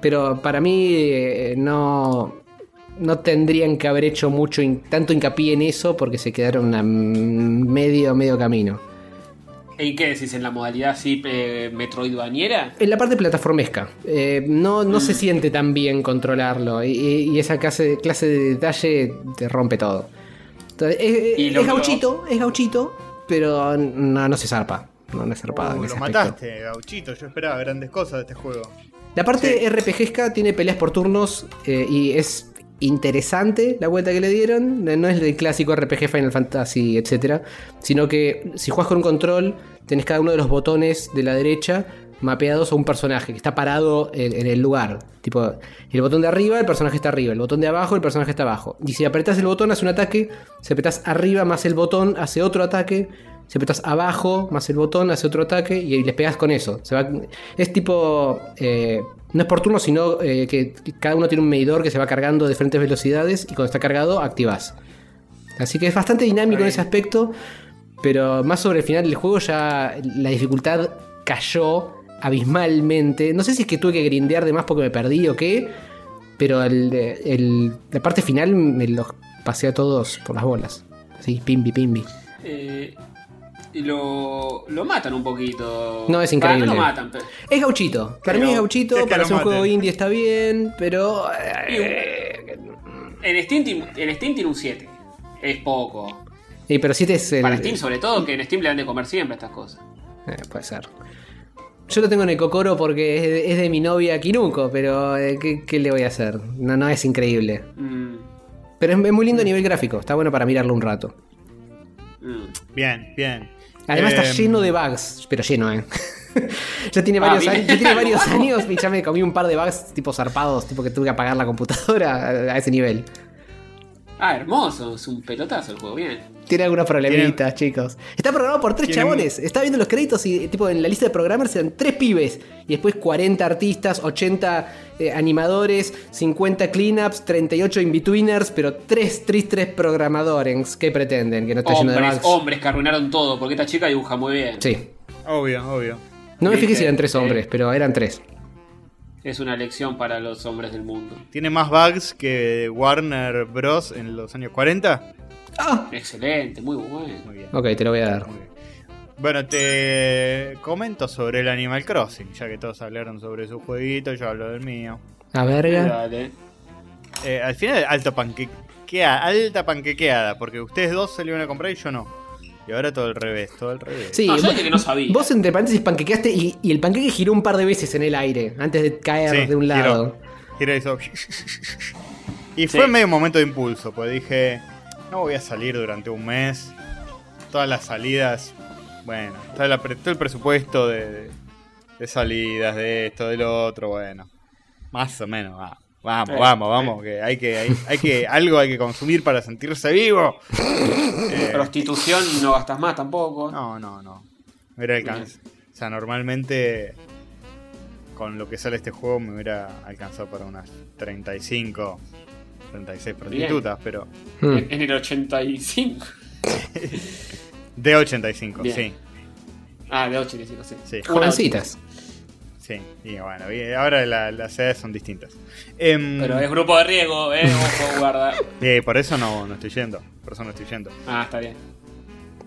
Pero para mí eh, no, no tendrían que haber hecho mucho tanto hincapié en eso porque se quedaron a medio, medio camino. ¿Y qué decís? ¿En la modalidad así eh, metroidvaniera? En la parte plataformesca, eh, no, no se siente tan bien controlarlo y, y- y esa clase, clase de detalle te rompe todo. Entonces, es, Y lo- es gauchito, es gauchito, pero no, no se zarpa. No, no es zarpado. en ese lo aspecto. mataste, gauchito. Yo esperaba grandes cosas de este juego. La parte RPGesca tiene peleas por turnos eh, y es interesante la vuelta que le dieron. No es el clásico RPG Final Fantasy, etc. Sino que si juegas con un control, tenés cada uno de los botones de la derecha mapeados a un personaje que está parado en, el lugar. Tipo, el botón de arriba, el personaje está arriba. El botón de abajo, el personaje está abajo. Y si apretás el botón, hace un ataque. Si apretás arriba más el botón, hace otro ataque. Si apretás abajo más el botón, hace otro ataque. Y, les pegas con eso. Se va, es tipo. eh, no es por turno, sino eh, que cada uno tiene un medidor que se va cargando de diferentes velocidades. Y cuando está cargado, activas. Así que es bastante dinámico en ese aspecto. Pero más sobre el final del juego ya la dificultad cayó abismalmente. No sé si es que tuve que grindear de más porque me perdí o qué. Pero el, el- la parte final me los pasé a todos por las bolas. Así, pimbi, pimbi. Eh, y lo, lo matan un poquito. No, es increíble. no lo matan, pero. Es gauchito. Para mí es gauchito. ¿qué es que Para ser un juego indie está bien. Pero. eh, En Steam, en Steam tiene un 7. Es poco. eh, pero 7 es el. Para Steam, sobre todo, que en Steam le dan de comer siempre estas cosas. Eh, puede ser. Yo lo tengo en el cocoro porque es de, es de mi novia Kinuko, pero eh, ¿qué, qué le voy a hacer? No, no es increíble. Mm, Pero es, es muy lindo a nivel gráfico, está bueno para mirarlo un rato. mm. Bien, bien. Además está Em, lleno de bugs, pero lleno, ¿eh? ya tiene Ah, varios, años, ya tiene varios años y ya me comí un par de bugs tipo zarpados, tipo que tuve que apagar la computadora a, a ese nivel. Ah, hermoso. Es un pelotazo el juego, bien. Tiene algunos problemitas, chicos. Está programado por tres chabones. Estaba viendo los créditos y tipo en la lista de programmers eran tres pibes. Y después 40 artistas, 80 eh, animadores, 50 cleanups, 38 in-betweeners, pero tres tristes programadores. ¿Qué pretenden? Que no esté lleno de Hombres, bugs. hombres que arruinaron todo, porque esta chica dibuja muy bien. Sí. Obvio, obvio. No me fijé si eran tres eh, hombres, pero eran tres. Es una lección para los hombres del mundo. Tiene más bugs que Warner Bros. en los años 40. Ah, Excelente, muy bueno. Muy bien. ok, te lo voy a dar. Bueno, te comento sobre el Animal Crossing, ya que todos hablaron sobre su jueguito, yo hablo del mío. A verga. Dale. Eh, al final, alto panquequeada, alta panquequeada, porque ustedes dos se lo iban a comprar y yo no. Y ahora todo al revés, todo al revés. Sí, No, yo vos, que no sabía. vos entre paréntesis panquequeaste y, y el panqueque giró un par de veces en el aire antes de caer Sí, de un giró. lado. Giro hizo- Y fue Sí. medio un momento de impulso, pues dije, no voy a salir durante un mes. Todas las salidas, bueno, está, la todo el presupuesto de, de salidas, de esto, de lo otro, bueno. Más o menos, va. Vamos, Eh, vamos, vamos, que hay que, hay, hay que, algo hay que consumir para sentirse vivo. Eh, Prostitución no gastas más tampoco. no, no, no. Me hubiera alcanzado. O sea, normalmente con lo que sale este juego me hubiera alcanzado para unas 35, 36 prostitutas, pero Hmm. En, en el 85. de 85, Bien. sí. Ah, de 85, sí. Sí. Jovencitas. Sí, y bueno, y ahora la- las edades son distintas. Em, Pero es grupo de riesgo, eh. Ojo, guarda. eh, por eso no, no estoy yendo. Por eso no estoy yendo. Ah, está bien.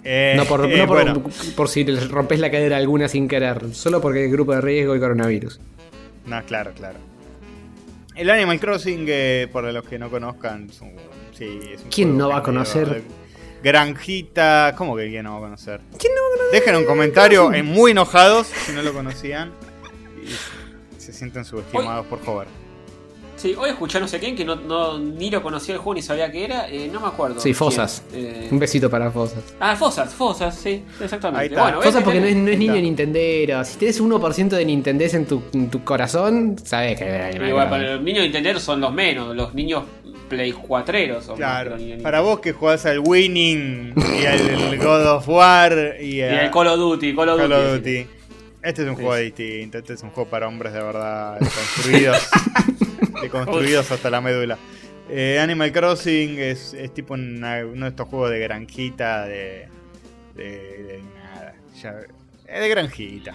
Eh, No por, eh, no por, bueno, por si rompes la cadera alguna sin querer, solo porque el grupo de riesgo y coronavirus. No, claro, claro. El Animal Crossing, eh, para los que no conozcan, es un, sí, es un ¿Quién no va a que conocer? Granjita, ¿cómo que quién no va a conocer? Dejen un comentario en muy enojados si no lo conocían y se sienten subestimados por Hover. Sí, hoy escuché a no sé quién que no, no- ni lo conocía el juego ni sabía qué era. eh, no me acuerdo. Sí, Fosas. Eh, Un besito para Fosas. Ah, Fosas, Fosas, sí, exactamente. Ahí está. Bueno, Fosas ves, porque no es, tenés- no es niño. Nintendero. Si tenés 1% de Nintendés en tu, en tu corazón, sabés que Igual, para los niños de Nintendo son los menos, los niños Play 4 son Claro, más para vos que jugás al Winning y al God of War y, Y a el Call of Duty, Call of Call Duty. Este es un Sí, juego distinto, este es un juego para hombres de verdad, construidos, construidos hasta la médula. Eh, Animal Crossing es, es tipo una- uno de estos juegos de granjita, de, de, de nada, ya- es de granjita.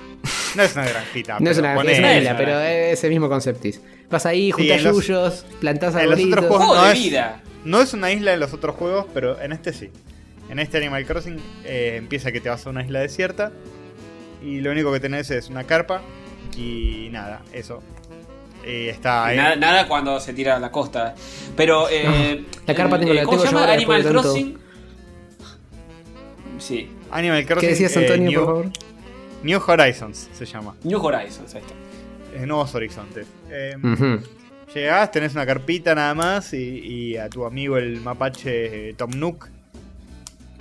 No es una granjita. No es pero una, ponele. es una isla, Esa. pero es el mismo conceptis. Vas ahí, juntas en los- yuyos, plantás en los otros arbolitos. juegos- Juego No de es- vida. No es una isla en los otros juegos, pero en este sí. En este Animal Crossing eh, empieza que te vas a una isla desierta y lo único que tenés es una carpa y nada, eso. Y está ahí. Nada, nada cuando se tira a la costa. Pero. Eh, La carpa tengo- la ¿Cómo tengo se yo llama? Animal Crossing. Sí. Animal Crossing. ¿Qué decías, eh, Antonio, New, por favor? New Horizons se llama. New Horizons, ahí está. Eh, Nuevos Horizontes. Eh, Ujú. Llegás, tenés una carpita nada más y, y a tu amigo el mapache eh, Tom Nook.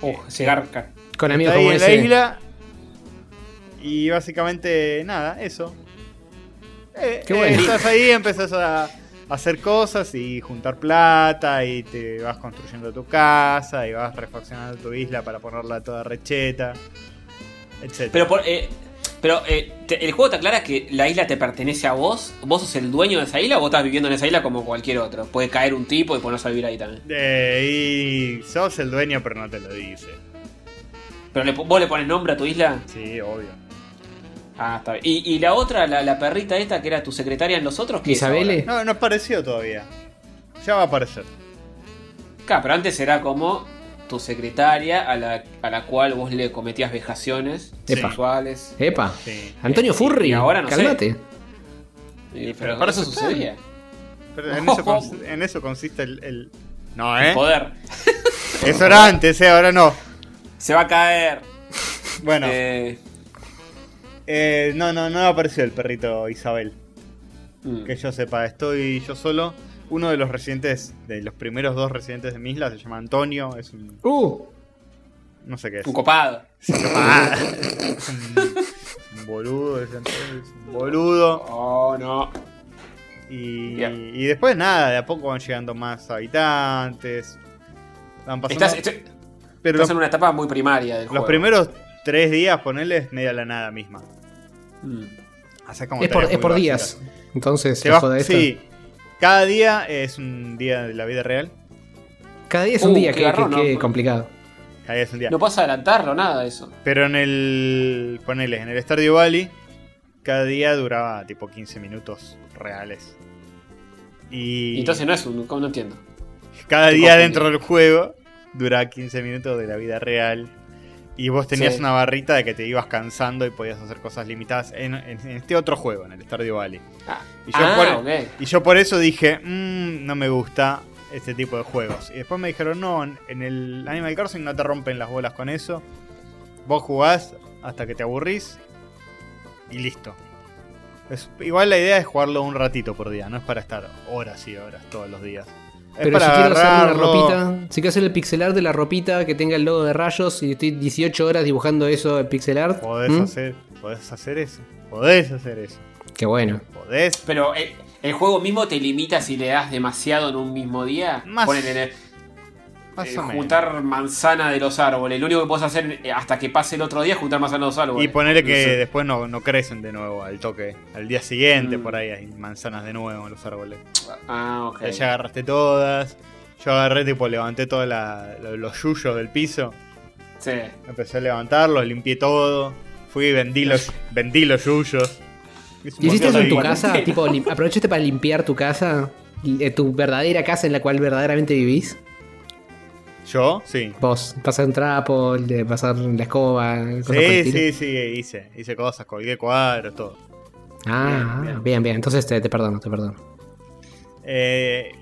Oh, ese garca. Con Está amigos ahí en la isla Y básicamente, nada, eso. Eh, Qué eh, bueno. estás ahí, empezás a hacer cosas y juntar plata y te vas construyendo tu casa y vas refaccionando tu isla para ponerla toda recheta, etc. Pero, por, eh, pero eh, te- el juego te aclara que la isla te pertenece a vos. ¿Vos sos el dueño de esa isla o vos estás viviendo en esa isla como cualquier otro? Puede caer un tipo y ponerse a vivir ahí también. Eh, y sos el dueño, pero no te lo dice. Pero le, vos le pones nombre a tu isla. Sí, obvio. Ah, está bien. ¿Y, y la otra, la, la perrita esta que era tu secretaria en los otros? ¿qué es. No, no apareció todavía. Ya va a aparecer. Claro, pero antes era como tu secretaria a la, a la cual vos le cometías vejaciones Epa. sexuales. Epa. Sí. Antonio Y- Furry, y ahora no sé. cálmate. Y- pero eso sucedía. Pero en, eso cons- en eso consiste el. el- No, ¿eh? Poder. Eso era antes, ¿eh? Ahora no. Se va a caer. Bueno, Eh, eh, no, no, no apareció el perrito Isabel. mm. Que yo sepa, estoy yo solo. Uno de los residentes, de los primeros dos residentes de mi isla, se llama Antonio. Es un. Uh, No sé qué es. Un copado. Es un, un boludo, es un boludo. Oh, no. Y, y después nada, de a poco van llegando más habitantes. Van pasando. Estás, est- pero estás en una etapa muy primaria del los juego. primeros tres días, ponerle es media la nada misma. Mm. Haces como es por, es por días. Entonces, Te vas- esta. sí, cada día es un día de la vida real. Cada día es un Uh, día, qué que, garrón, que- que ¿no? complicado. Cada día es un día. No puedes adelantarlo, nada de eso. Pero en el. Ponele, en el Stardew Valley, cada día duraba tipo 15 minutos reales. Y. Entonces no es un. No entiendo. cada día dentro del juego duraba 15 minutos de la vida real. Y vos tenías Sí. una barrita de que te ibas cansando y podías hacer cosas limitadas en, en- en este otro juego, en el Stardew Valley. Ah, Y yo, ah, por, ok. y yo por eso dije, "Mm, no me gusta este tipo de juegos. Y después me dijeron, no, en el Animal Crossing no te rompen las bolas con eso. Vos jugás hasta que te aburrís y listo. Es- igual la idea es jugarlo un ratito por día, no es para estar horas y horas todos los días. Pero si quiero hacer una ropita, si quiero hacer el pixel art de la ropita que tenga el logo de rayos y estoy 18 horas dibujando eso en pixel art. Podés, ¿Mm? hacer, podés hacer eso. Podés hacer eso. Qué bueno. Podés. Pero eh, el juego mismo te limita si le das demasiado en un mismo día. Más- Ponele, eh, Más eh, juntar manzana de los árboles. Lo único que puedes hacer eh, hasta que pase el otro día es juntar manzana de los árboles. Y ponerle que No sé. después no, no crecen de nuevo al toque. Al día siguiente Mm. por ahí hay manzanas de nuevo en los árboles. Ah, ok. Ya agarraste todas. Yo agarré, tipo, levanté todos los yuyos del piso. Sí. Empecé a levantarlos, limpié todo. Fui y vendí los, vendí los yuyos. ¿Y hiciste eso en tu casa? tipo, ¿Aprovechaste para limpiar tu casa? Eh, ¿Tu verdadera casa en la cual verdaderamente vivís? ¿Yo? Sí. Vos, pasar un trapo, de pasar la escoba, cosas Sí, sí, sí, hice. Hice cosas, colgué cuadros, todo. Ah, Bien, bien, bien, Entonces te, te perdono, te perdono. Eh,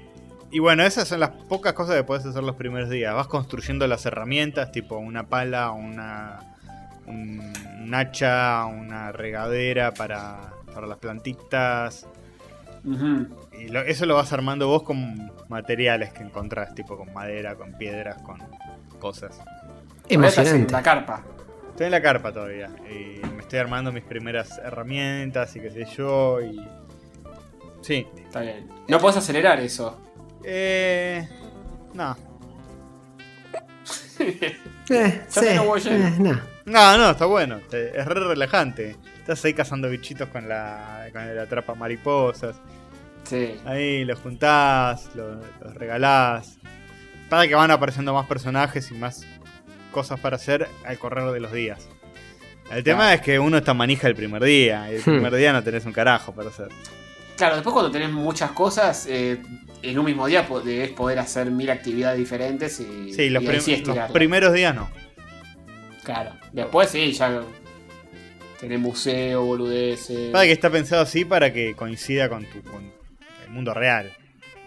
y bueno, esas son las pocas cosas que puedes hacer los primeros días. Vas construyendo las herramientas, tipo una pala, una, un, un hacha, una regadera para, para las plantitas. Ujú. Y lo- eso lo vas armando vos con materiales que encontrás, tipo con madera, con piedras, con cosas. Emocionante. la carpa. Estoy en la carpa todavía. Y me estoy armando mis primeras herramientas y qué sé yo. Y. Sí. Está bien. No puedes acelerar eso. Eh. No. Eh, Ya sí, voy lleno. eh, no. No, no, está bueno. Es re relajante. Estás ahí cazando bichitos con la, con la trapa mariposas. Sí. Ahí los juntás, los, los regalás. Para que van apareciendo más personajes y más cosas para hacer al correr de los días. El tema Claro. es que uno está manija el primer día. Y el Hmm. primer día no tenés un carajo para hacer. Claro, después cuando tenés muchas cosas, eh, en un mismo día podés poder hacer mil actividades diferentes y, Sí, los, y ahí prim- sí los estirarla. primeros días no. Claro. Después sí, ya tenés museo, boludeces. Para que está pensado así para que coincida con tu con mundo real.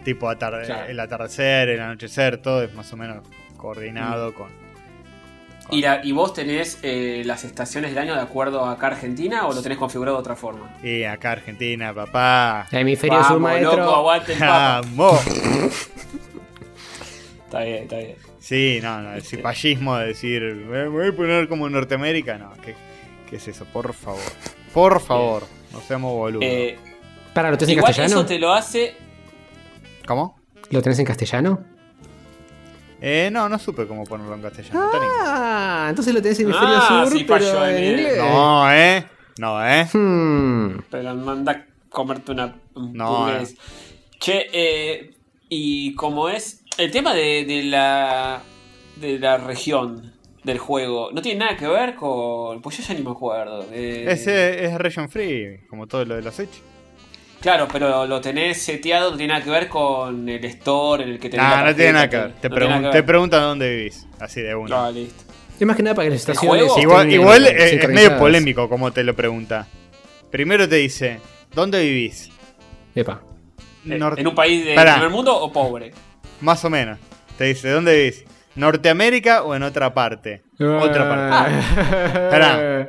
Tipo Claro. el atardecer, el anochecer, todo es más o menos Mm. coordinado con. ¿Y, la- ¿Y vos tenés eh, las estaciones del año de acuerdo a acá Argentina o lo tenés configurado de otra forma? Y acá Argentina, papá. Hemisferio sur, maestro. loco, aguante el. Está bien, está bien. Sí, no, no, el cipallismo de decir, me voy a poner como en Norteamérica, no, que, ¿Qué es eso? Por favor. Por favor. No seamos boludos. Eh, Para, ¿lo tenés en igual castellano? eso te lo hace. ¿Cómo? ¿Lo tenés en castellano? Eh, no, no supe cómo ponerlo en castellano. En. Ah, entonces lo tenés en hemisferio Ah, sur, sí, pero falló en en inglés. No, eh. No, eh. Hmm. Pero manda a comerte una un No, hamburguesa. Che, eh, y como es. El tema de, de la. de la región del juego. No tiene nada que ver con. Pues yo ya ni me acuerdo. Eh, Ese es region free, como todo lo de la Switch. Claro, pero lo tenés seteado, no tiene nada que ver con el store en el que tenés. No, la no tiene nada que ver. Te, no pregun- te preguntan dónde vivís. Así de una. Ah, listo. Es más que nada para que las estaciones. Igual, igual eh, es medio polémico como te lo pregunta. Primero te dice, ¿dónde vivís? Epa. Eh, Norte- ¿En un país del primer mundo o pobre? Más o menos. Te dice, ¿dónde vivís? ¿Norteamérica o en otra parte? Otra parte. Esperá.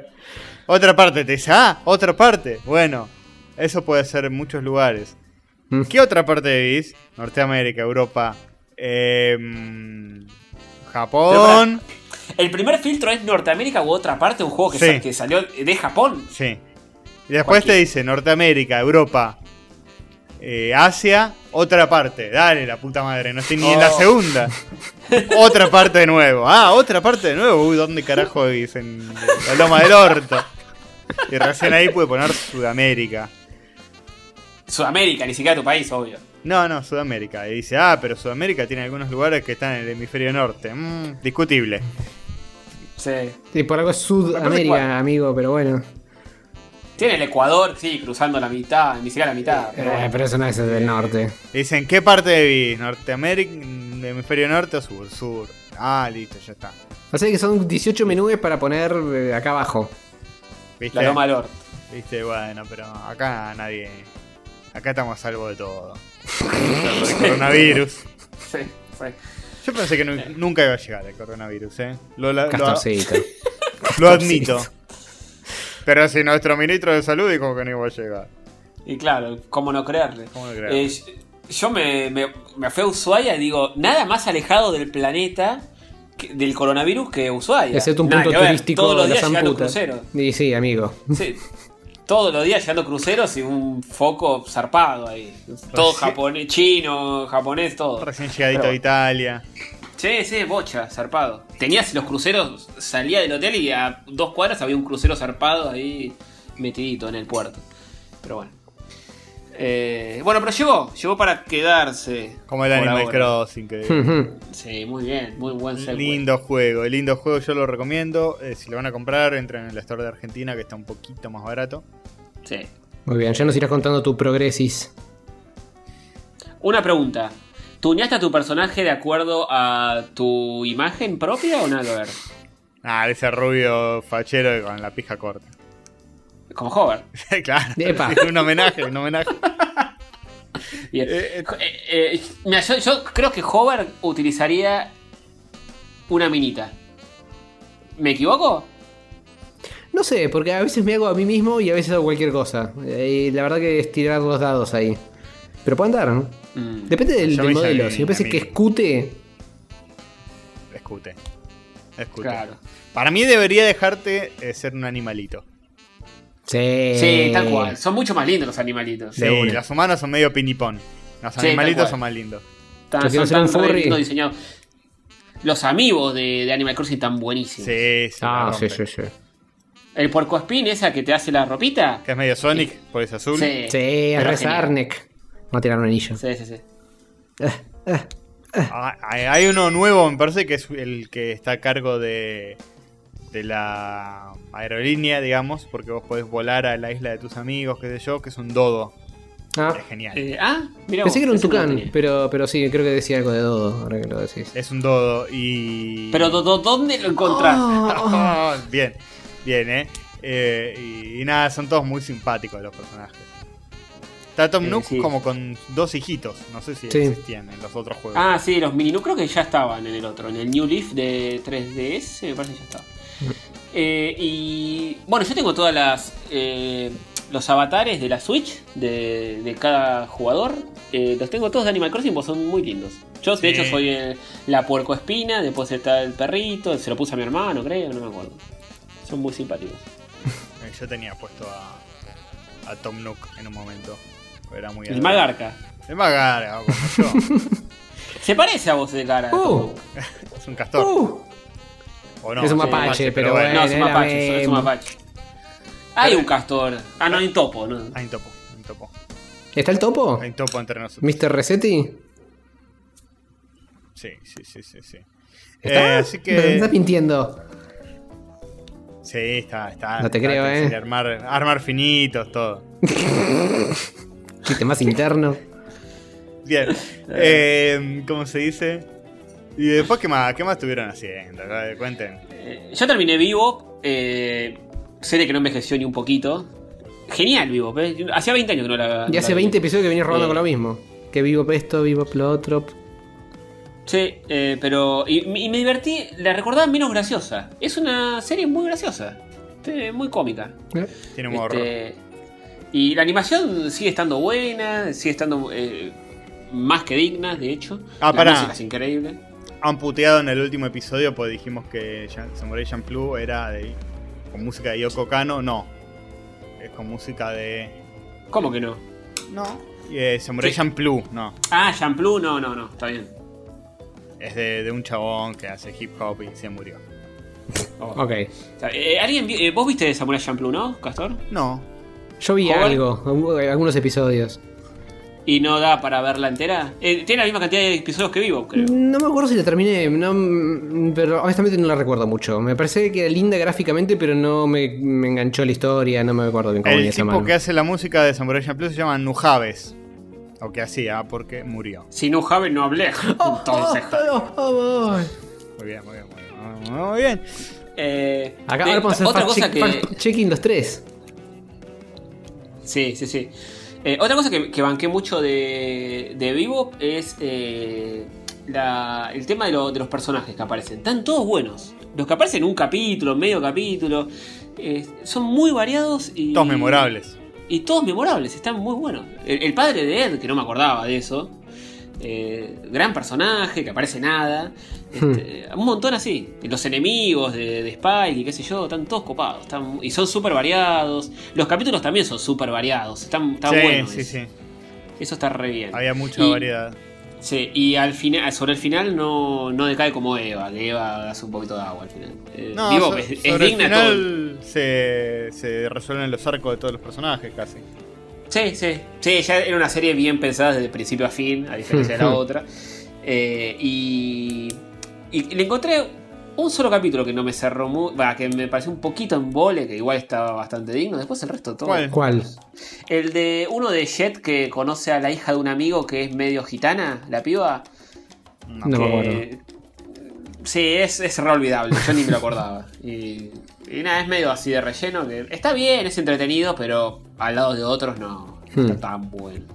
Otra parte. Te dice, ah, otra parte. Bueno, eso puede ser en muchos lugares. Mm. ¿Qué otra parte vivís? Norteamérica, Europa, em, Japón. ¿El primer filtro es Norteamérica u otra parte? Un juego que, Sí. sa- que salió de Japón. Sí. Y después te dice Norteamérica, Europa, eh, Asia, otra parte. Dale, la puta madre, no estoy ni en la Oh. segunda. otra parte de nuevo. Ah, otra parte de nuevo. Uy, ¿dónde carajo vivís? En la loma del orto. Y recién ahí puede poner Sudamérica. Sudamérica, ni siquiera tu país, obvio. No, no, Sudamérica. Y dice, ah, pero Sudamérica tiene algunos lugares que están en el hemisferio norte. Mm, discutible. Sí. Sí, por algo es Sudamérica, amigo, pero bueno. Tiene el Ecuador, sí, cruzando la mitad, ni siquiera la mitad. Pero Eh, bueno. pero eso no es del norte. Dicen, ¿qué parte vivís? ¿Norteamérica, hemisferio norte o sur? Sur. Ah, listo, ya está. O sea que son 18 menús para poner eh, acá abajo. ¿Viste? La Loma Orto. Viste, bueno, pero acá nadie. Acá estamos a salvo de todo. El coronavirus. Sí, sí. Yo pensé que nu- nunca iba a llegar el coronavirus, ¿eh? Lo, la- lo- Castorcito. lo admito. Pero si nuestro ministro de salud dijo que no iba a llegar. Y claro, ¿cómo no creerle? ¿Cómo no creerle? Eh, yo me, me, me fui a Ushuaia y digo, nada más alejado del planeta, que- del coronavirus que Ushuaia. Excepto un Nada punto que ver, turístico Todos los de la días cruceros. Y sí, amigo. Sí. Todos los días llegando cruceros y un foco zarpado ahí. Todo japonés, chino, japonés, todo. Recién llegadito Pero- a Italia. Sí, sí, bocha, zarpado. Tenías los cruceros, salía del hotel y a dos cuadras había un crucero zarpado ahí metidito en el puerto. Pero bueno. Eh, bueno, pero llegó, llegó para quedarse. Como el Animal ahora. Crossing. Que... Sí, muy bien, muy buen segue. lindo juego, lindo juego, yo lo recomiendo. Eh, si lo van a comprar, entren en el store de Argentina que está un poquito más barato. Sí. Muy bien, ya nos irás contando tu progresis. Una pregunta. ¿Tuneaste a tu personaje de acuerdo a tu imagen propia o nada que ver? Ah, ese rubio fachero con la pija corta. Como Hover. claro, Epa. un homenaje, un homenaje. Bien. Eh, Eh, eh, mira, yo, yo creo que Hover utilizaría una minita. ¿Me equivoco? No sé, porque a veces me hago a mí mismo y a veces hago cualquier cosa. Y la verdad que es tirar los dados ahí. Pero puede andar, ¿no? Mm. Depende del, modelo. mí- Si me parece que escute, Escute. Escute. Claro. Para mí debería dejarte eh, ser un animalito. Sí. Sí, tal cual. Son mucho más lindos los animalitos. Sí, De una. los humanos son medio pinipón. Los Sí, animalitos son más lindos. Tan- Yo son tan re furry. lindo diseñados. Los amigos de, de Animal Crossing están buenísimos. Sí, sí. Ah, sí, sí, sí. El puercoespín, esa que te hace la ropita. Que es medio Sonic, por ese azul. Sí. Sí, es pero re genial. Sarnek. Vamos a tirar un anillo. Sí, sí, sí. Ah, hay hay uno nuevo, me parece que es el que está a cargo de, de la aerolínea, digamos, porque vos podés volar a la isla de tus amigos, qué sé yo, que es un dodo. Ah, Es genial. Eh, ah, mira. pensé que era un tucán, pero, pero sí, creo que decía algo de Dodo, ahora que lo decís. Es un dodo y... Pero ¿dó- dó- ¿dónde lo encontrás? Oh, bien, bien, ¿eh? Eh, y, y nada, son todos muy simpáticos los personajes. Está Tom Eh, Nook sí. como con dos hijitos, no sé si Sí. existían en los otros juegos. Ah, sí, los mini creo que ya estaban en el otro, en el New Leaf de 3DS, me parece que ya estaba. Eh, y bueno, yo tengo todas las eh, los avatares de la Switch de, de cada jugador. Eh, los tengo todos de Animal Crossing, pues son muy lindos. Yo de Sí. hecho soy el- la puercoespina, después está el perrito, se lo puse a mi hermano, creo, no me acuerdo. Son muy simpáticos. yo tenía puesto a, a Tom Nook en un momento. Era muy El Magarca. El Magarca, como yo. Se parece a vos de cara. Uh. es un castor. Uh, o no, es un sí, mapache, pero bueno. no, es un mapache, es un mapache. Hay un castor. Ah, no, hay un topo, ¿no? Hay un topo, hay un topo. ¿Está el topo? Hay un topo entre nosotros. ¿Mr. Resetti? Sí, sí, sí, sí, sí. ¿Está? Eh, así Me que. estás mintiendo. Sí, está, está. No te está, creo, eh. Armar, armar finitos, todo. Chiste más interno. Bien. Eh, ¿Cómo se dice? Y después, ¿qué más, qué más estuvieron haciendo? Cuenten. Eh, yo terminé vivo. Eh, serie que no envejeció ni un poquito. Genial vivo. Hacía 20 años que no la. Y hace la vi. 20 episodios que venís robando Eh. con lo mismo. Que vivo esto, vivo lo otro. Sí, eh, pero. Y, y me divertí. La recordaba menos graciosa. Es una serie muy graciosa. Muy cómica. Eh, Tiene humor. Este, y la animación sigue estando buena, sigue estando eh, más que digna, de hecho. Ah, la pará. música es increíble. Han puteado en el último episodio porque dijimos que Samurai Champloo era de, con música de Yoko Kano. No. Es con música de. ¿Cómo que no? No. Eh, Samurai Sí. Champloo, no. Ah, Shampoo, no, no, no, está bien. Es de, de un chabón que hace hip hop y se murió. Oh. Ok. Eh, ¿alguien vi- eh, vos viste Samurai Champloo, ¿no, Castor? No. Yo vi Joven. algo, algunos episodios. ¿Y no da para verla entera? Eh, tiene la misma cantidad de episodios que vivo, creo. No me acuerdo si la terminé, no, pero honestamente no la recuerdo mucho. Me parece que era linda gráficamente, pero no me, me enganchó la historia, no me acuerdo bien cómo El tipo mano. que hace la música de Samurai Champloo se llama Nujaves. O que hacía, porque murió. Si no Javi no hablé. Entonces. Oh, oh, oh, oh. Muy bien, muy bien, muy bien. Muy bien. Eh, Acá de- ahora podemos hacer otra cosa check- que. checking los tres. Sí, sí, sí. Eh, otra cosa que, que banqué mucho de, de Vivo es eh, la- el tema de, lo- de los personajes que aparecen. Están todos buenos. Los que aparecen en un capítulo, medio capítulo, eh, son muy variados y. Todos memorables. Y todos memorables, están muy buenos. El, el padre de Ed, que no me acordaba de eso. Eh, gran personaje, que aparece nada. Este, Un montón así. Los enemigos de, de Spike y qué sé yo, están todos copados. Están, y son súper variados. Los capítulos también son súper variados. Están, está sí, bueno. sí, eso. sí. Eso está re bien. Había mucha Y- variedad. Sí, y al final, sobre el final no, no decae como Eva, que Eva hace un poquito de agua al final. Eh, No, digo, so- es, es sobre digna el todo. final se, se resuelven los arcos de todos los personajes casi. Sí, sí. Sí, ya era una serie bien pensada desde principio a fin, a diferencia de la otra. Eh, y, y le encontré un solo capítulo que no me cerró muy. que me pareció un poquito en vole, que igual estaba bastante digno. Después el resto todo. ¿Cuál? ¿Cuál? El de uno de Jet que conoce a la hija de un amigo que es medio gitana, la piba. No. No me acuerdo. Sí, es, es re olvidable, yo ni me lo acordaba. Y, y nada, es medio así de relleno, que está bien, es entretenido, pero al lado de otros no, no Hmm. está tan bueno.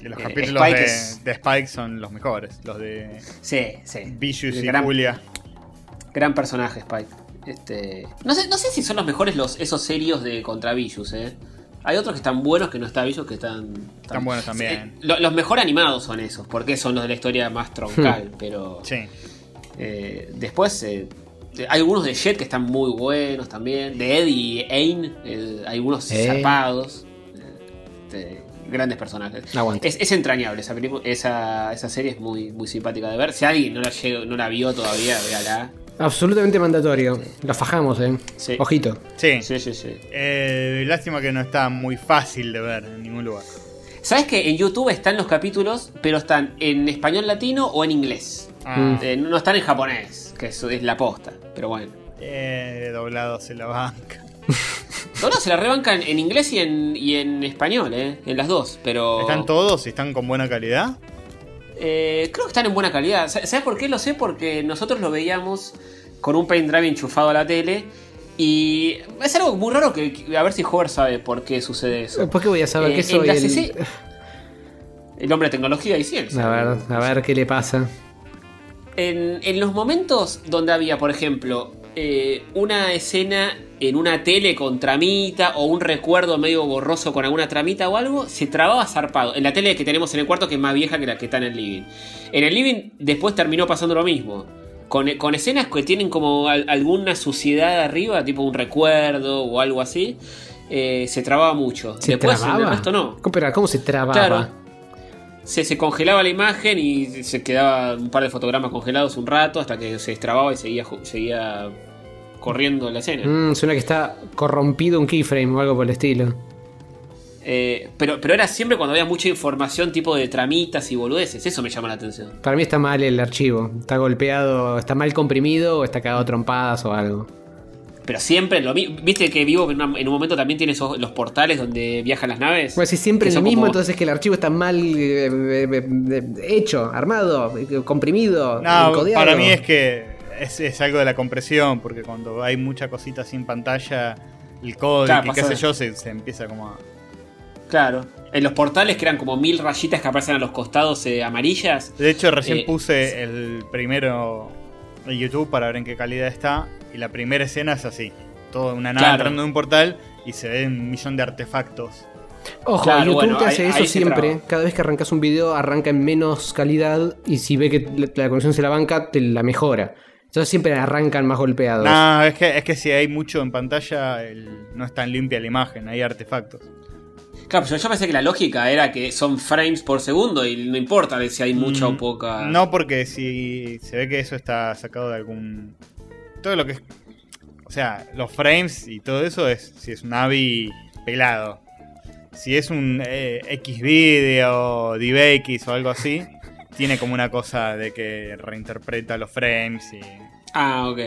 Y los Eh, capítulos Spike de, es- de Spike son los mejores. Los de Sí, sí. Vicious y gran, Julia. gran personaje, Spike. Este, no, sé, no sé si son los mejores los, esos serios de contra Vicious, eh. Hay otros que están buenos que no está Vicious que están. Están buenos también. Eh, lo- los mejor animados son esos, porque son los de la historia más troncal, pero. Sí. Eh, después eh, hay algunos de Jet que están muy buenos también. De Ed y Ain, eh, hay algunos Eh. zarpados. eh, este, grandes personajes. Aguante. Es, es entrañable esa, película, esa, esa serie, es muy, muy simpática de ver. Si alguien no la, llegó- no la vio todavía, véala. Absolutamente mandatorio. La fajamos, eh. Sí. Ojito. Sí. Sí, sí, sí. Eh, lástima que no está muy fácil de ver en ningún lugar. ¿Sabes que en YouTube están los capítulos, pero están en español latino o en inglés? Ah, Eh, no están en japonés, que eso es la posta, pero bueno. eh, doblado se la banca. No, no, se la rebancan en inglés y en, y en español, ¿eh? En las dos, pero... ¿Están todos y están con buena calidad? Eh, creo que están en buena calidad. Sa- ¿Sabes por qué? Lo sé porque nosotros lo veíamos con un pendrive enchufado a la tele y es algo muy raro que, que- a ver si Hover sabe por qué sucede eso. ¿Por qué voy a saber Eh, en soy el... CC El hombre de tecnología y ciencia. A ver, a ver qué le pasa. En, en los momentos donde había, por ejemplo, eh, una escena en una tele con tramita o un recuerdo medio borroso con alguna tramita o algo, se trababa zarpado. En la tele que tenemos en el cuarto, que es más vieja que la que está en el living. En el living después terminó pasando lo mismo. con, con escenas que tienen como al- alguna suciedad arriba, tipo un recuerdo o algo así, eh, se trababa mucho. ¿Se Después en trababa? el resto no. ¿Cómo, pero, ¿cómo se trababa? Claro. Se, se congelaba la imagen y se quedaba un par de fotogramas congelados un rato hasta que se destrababa y seguía, seguía corriendo la escena. Mm, suena que está corrompido un keyframe o algo por el estilo. Eh, pero, pero era siempre cuando había mucha información tipo de tramitas y boludeces. Eso me llama la atención. Para mí está mal el archivo. Está golpeado, está mal comprimido o está cagado trompadas o algo. Pero siempre lo mismo. ¿Viste que Vivo en, una- en un momento también tiene esos, los portales donde viajan las naves? Bueno, si siempre es lo mismo, como- entonces que el archivo está mal eh, eh, eh, hecho, armado, comprimido, No, encodeado. para mí es que es, es algo de la compresión, porque cuando hay mucha cosita sin pantalla, el código Claro, y qué pasa- sé yo, se, se empieza como a... Claro. En los portales que eran como mil rayitas que aparecen a los costados eh, amarillas. De hecho, recién Eh, puse el primero en YouTube para ver en qué calidad está, y la primera escena es así. Toda una nave Claro. entrando en un portal y se ve un millón de artefactos. Ojo, Claro, YouTube bueno, te ahí- hace eso ahí siempre. Cada vez que arrancas un video, arranca en menos calidad y si ve que la, la conexión se la banca, te la mejora. Entonces siempre arrancan más golpeados. No, es que, es que si hay mucho en pantalla, el- no es tan limpia la imagen, hay artefactos. Claro, pero yo pensé que la lógica era que son frames por segundo y no importa de si hay mucha o Mm, poca. No, porque si se ve que eso está sacado de algún. Todo lo que es. O sea, los frames y todo eso es si es un AVI pelado. Si es un eh, Xvideo, DivX o algo así, tiene como una cosa de que reinterpreta los frames y. Ah, ok.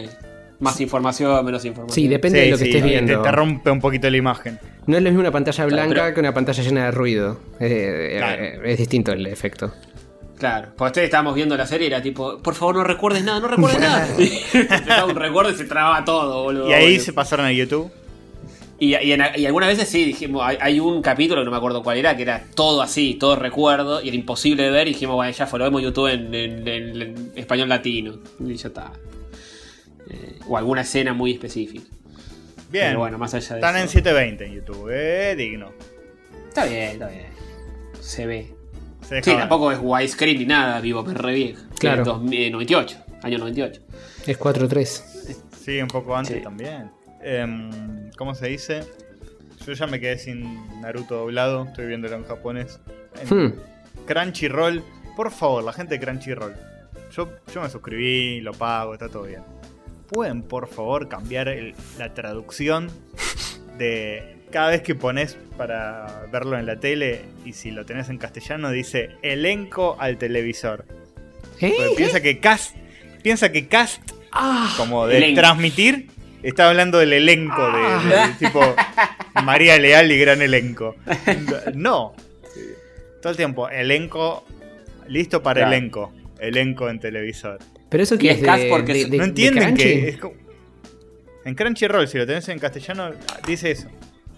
Más información, menos información. Sí, depende Sí, de lo que sí, estés te- viendo. Te, rompe un poquito la imagen. No es lo mismo una pantalla Claro, blanca pero- que una pantalla llena de ruido. Eh, eh, Claro. eh, es distinto el efecto. Claro, porque ustedes estábamos viendo la serie y era tipo, por favor no recuerdes nada, no recuerdes nada. Un recuerdo y se trababa todo, boludo. Y ahí boludo. se pasaron a YouTube. Y, y en- y algunas veces sí, dijimos, hay, hay un capítulo, no me acuerdo cuál era, que era todo así, todo recuerdo, y era imposible de ver, y dijimos, bueno, ya fue, lo vemos YouTube en, en- en- en español latino. Y ya está. Eh, o alguna escena muy específica. Bien. Pero bueno, más allá de Están en eso. 720 en YouTube. Eh, digno. Está bien, está bien. Se ve. Se deja Sí, ver. tampoco es widescreen ni nada, vivo, pero re vieja. Claro. Es dos- eh, 98, año 98. Es 4.3. Sí, un poco antes Sí. también. Em, ¿Cómo se dice? Yo ya me quedé sin Naruto doblado, estoy viéndolo en japonés. En Hmm. Crunchyroll, por favor, la gente de Crunchyroll. Yo, yo me suscribí, lo pago, está todo bien. ¿Pueden, por favor, cambiar el- la traducción de cada vez que pones para verlo en la tele y si lo tenés en castellano dice elenco al televisor? ¿Eh? Porque piensa que cast, piensa que cast Ah, como de Elenco. transmitir, está hablando del elenco, de, Ah. de tipo María Leal y gran elenco. No. Todo el tiempo, elenco, listo para Claro. elenco. Elenco en televisor. Pero eso que es es cast de, porque de- es- de- no de entienden que es como- En Crunchyroll, si lo tenés en castellano, dice eso.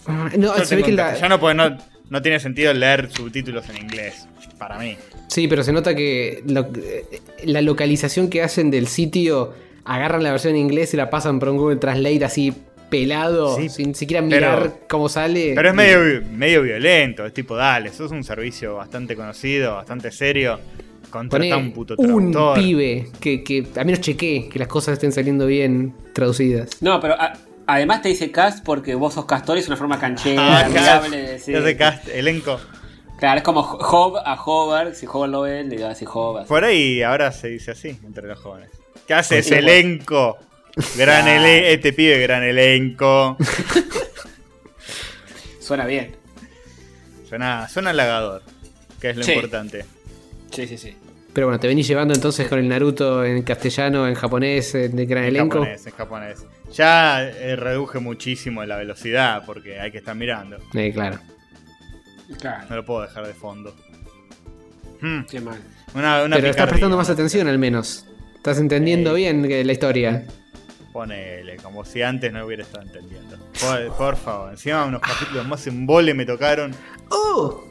Ah, No, Yo se ve que en la, castellano porque no, no tiene sentido leer subtítulos en inglés. Para mí. Sí, pero se nota que lo- la localización que hacen del sitio, agarran la versión en inglés y la pasan por un Google Translate así pelado, Sí, sin siquiera pero- mirar cómo sale. Pero es medio, medio violento. Es tipo, dale, sos un servicio bastante conocido, bastante serio. Contratá Poné un puto un traductor. pibe que, que al menos chequee que las cosas estén saliendo bien traducidas. No, pero a- además te dice cast porque vos sos castor y es una forma canchera, Ah, amigable de decir. Cast, elenco. Claro, es como Hob a Hover, si Hover lo ve, le digo así Hob. así. Por ahí ahora se dice así entre los jóvenes. ¿Qué haces, Sí, bueno. elenco? Gran Ah. ele este pibe, gran elenco. Suena bien. Suena, suena halagador, que es lo Sí. importante. Sí, sí, sí. Pero bueno, te venís llevando entonces con el Naruto en castellano, en japonés, en el gran En elenco. japonés, en japonés. Ya eh, reduje muchísimo la velocidad porque hay que estar mirando. Eh, claro. Claro. No lo puedo dejar de fondo. Hmm, Qué mal. Una, una Pero estás prestando más atención al menos. Estás entendiendo bien que la historia. Ponele, como si antes no hubiera estado entendiendo. Por, por favor, encima unos capítulos más en vole me tocaron ¡Oh!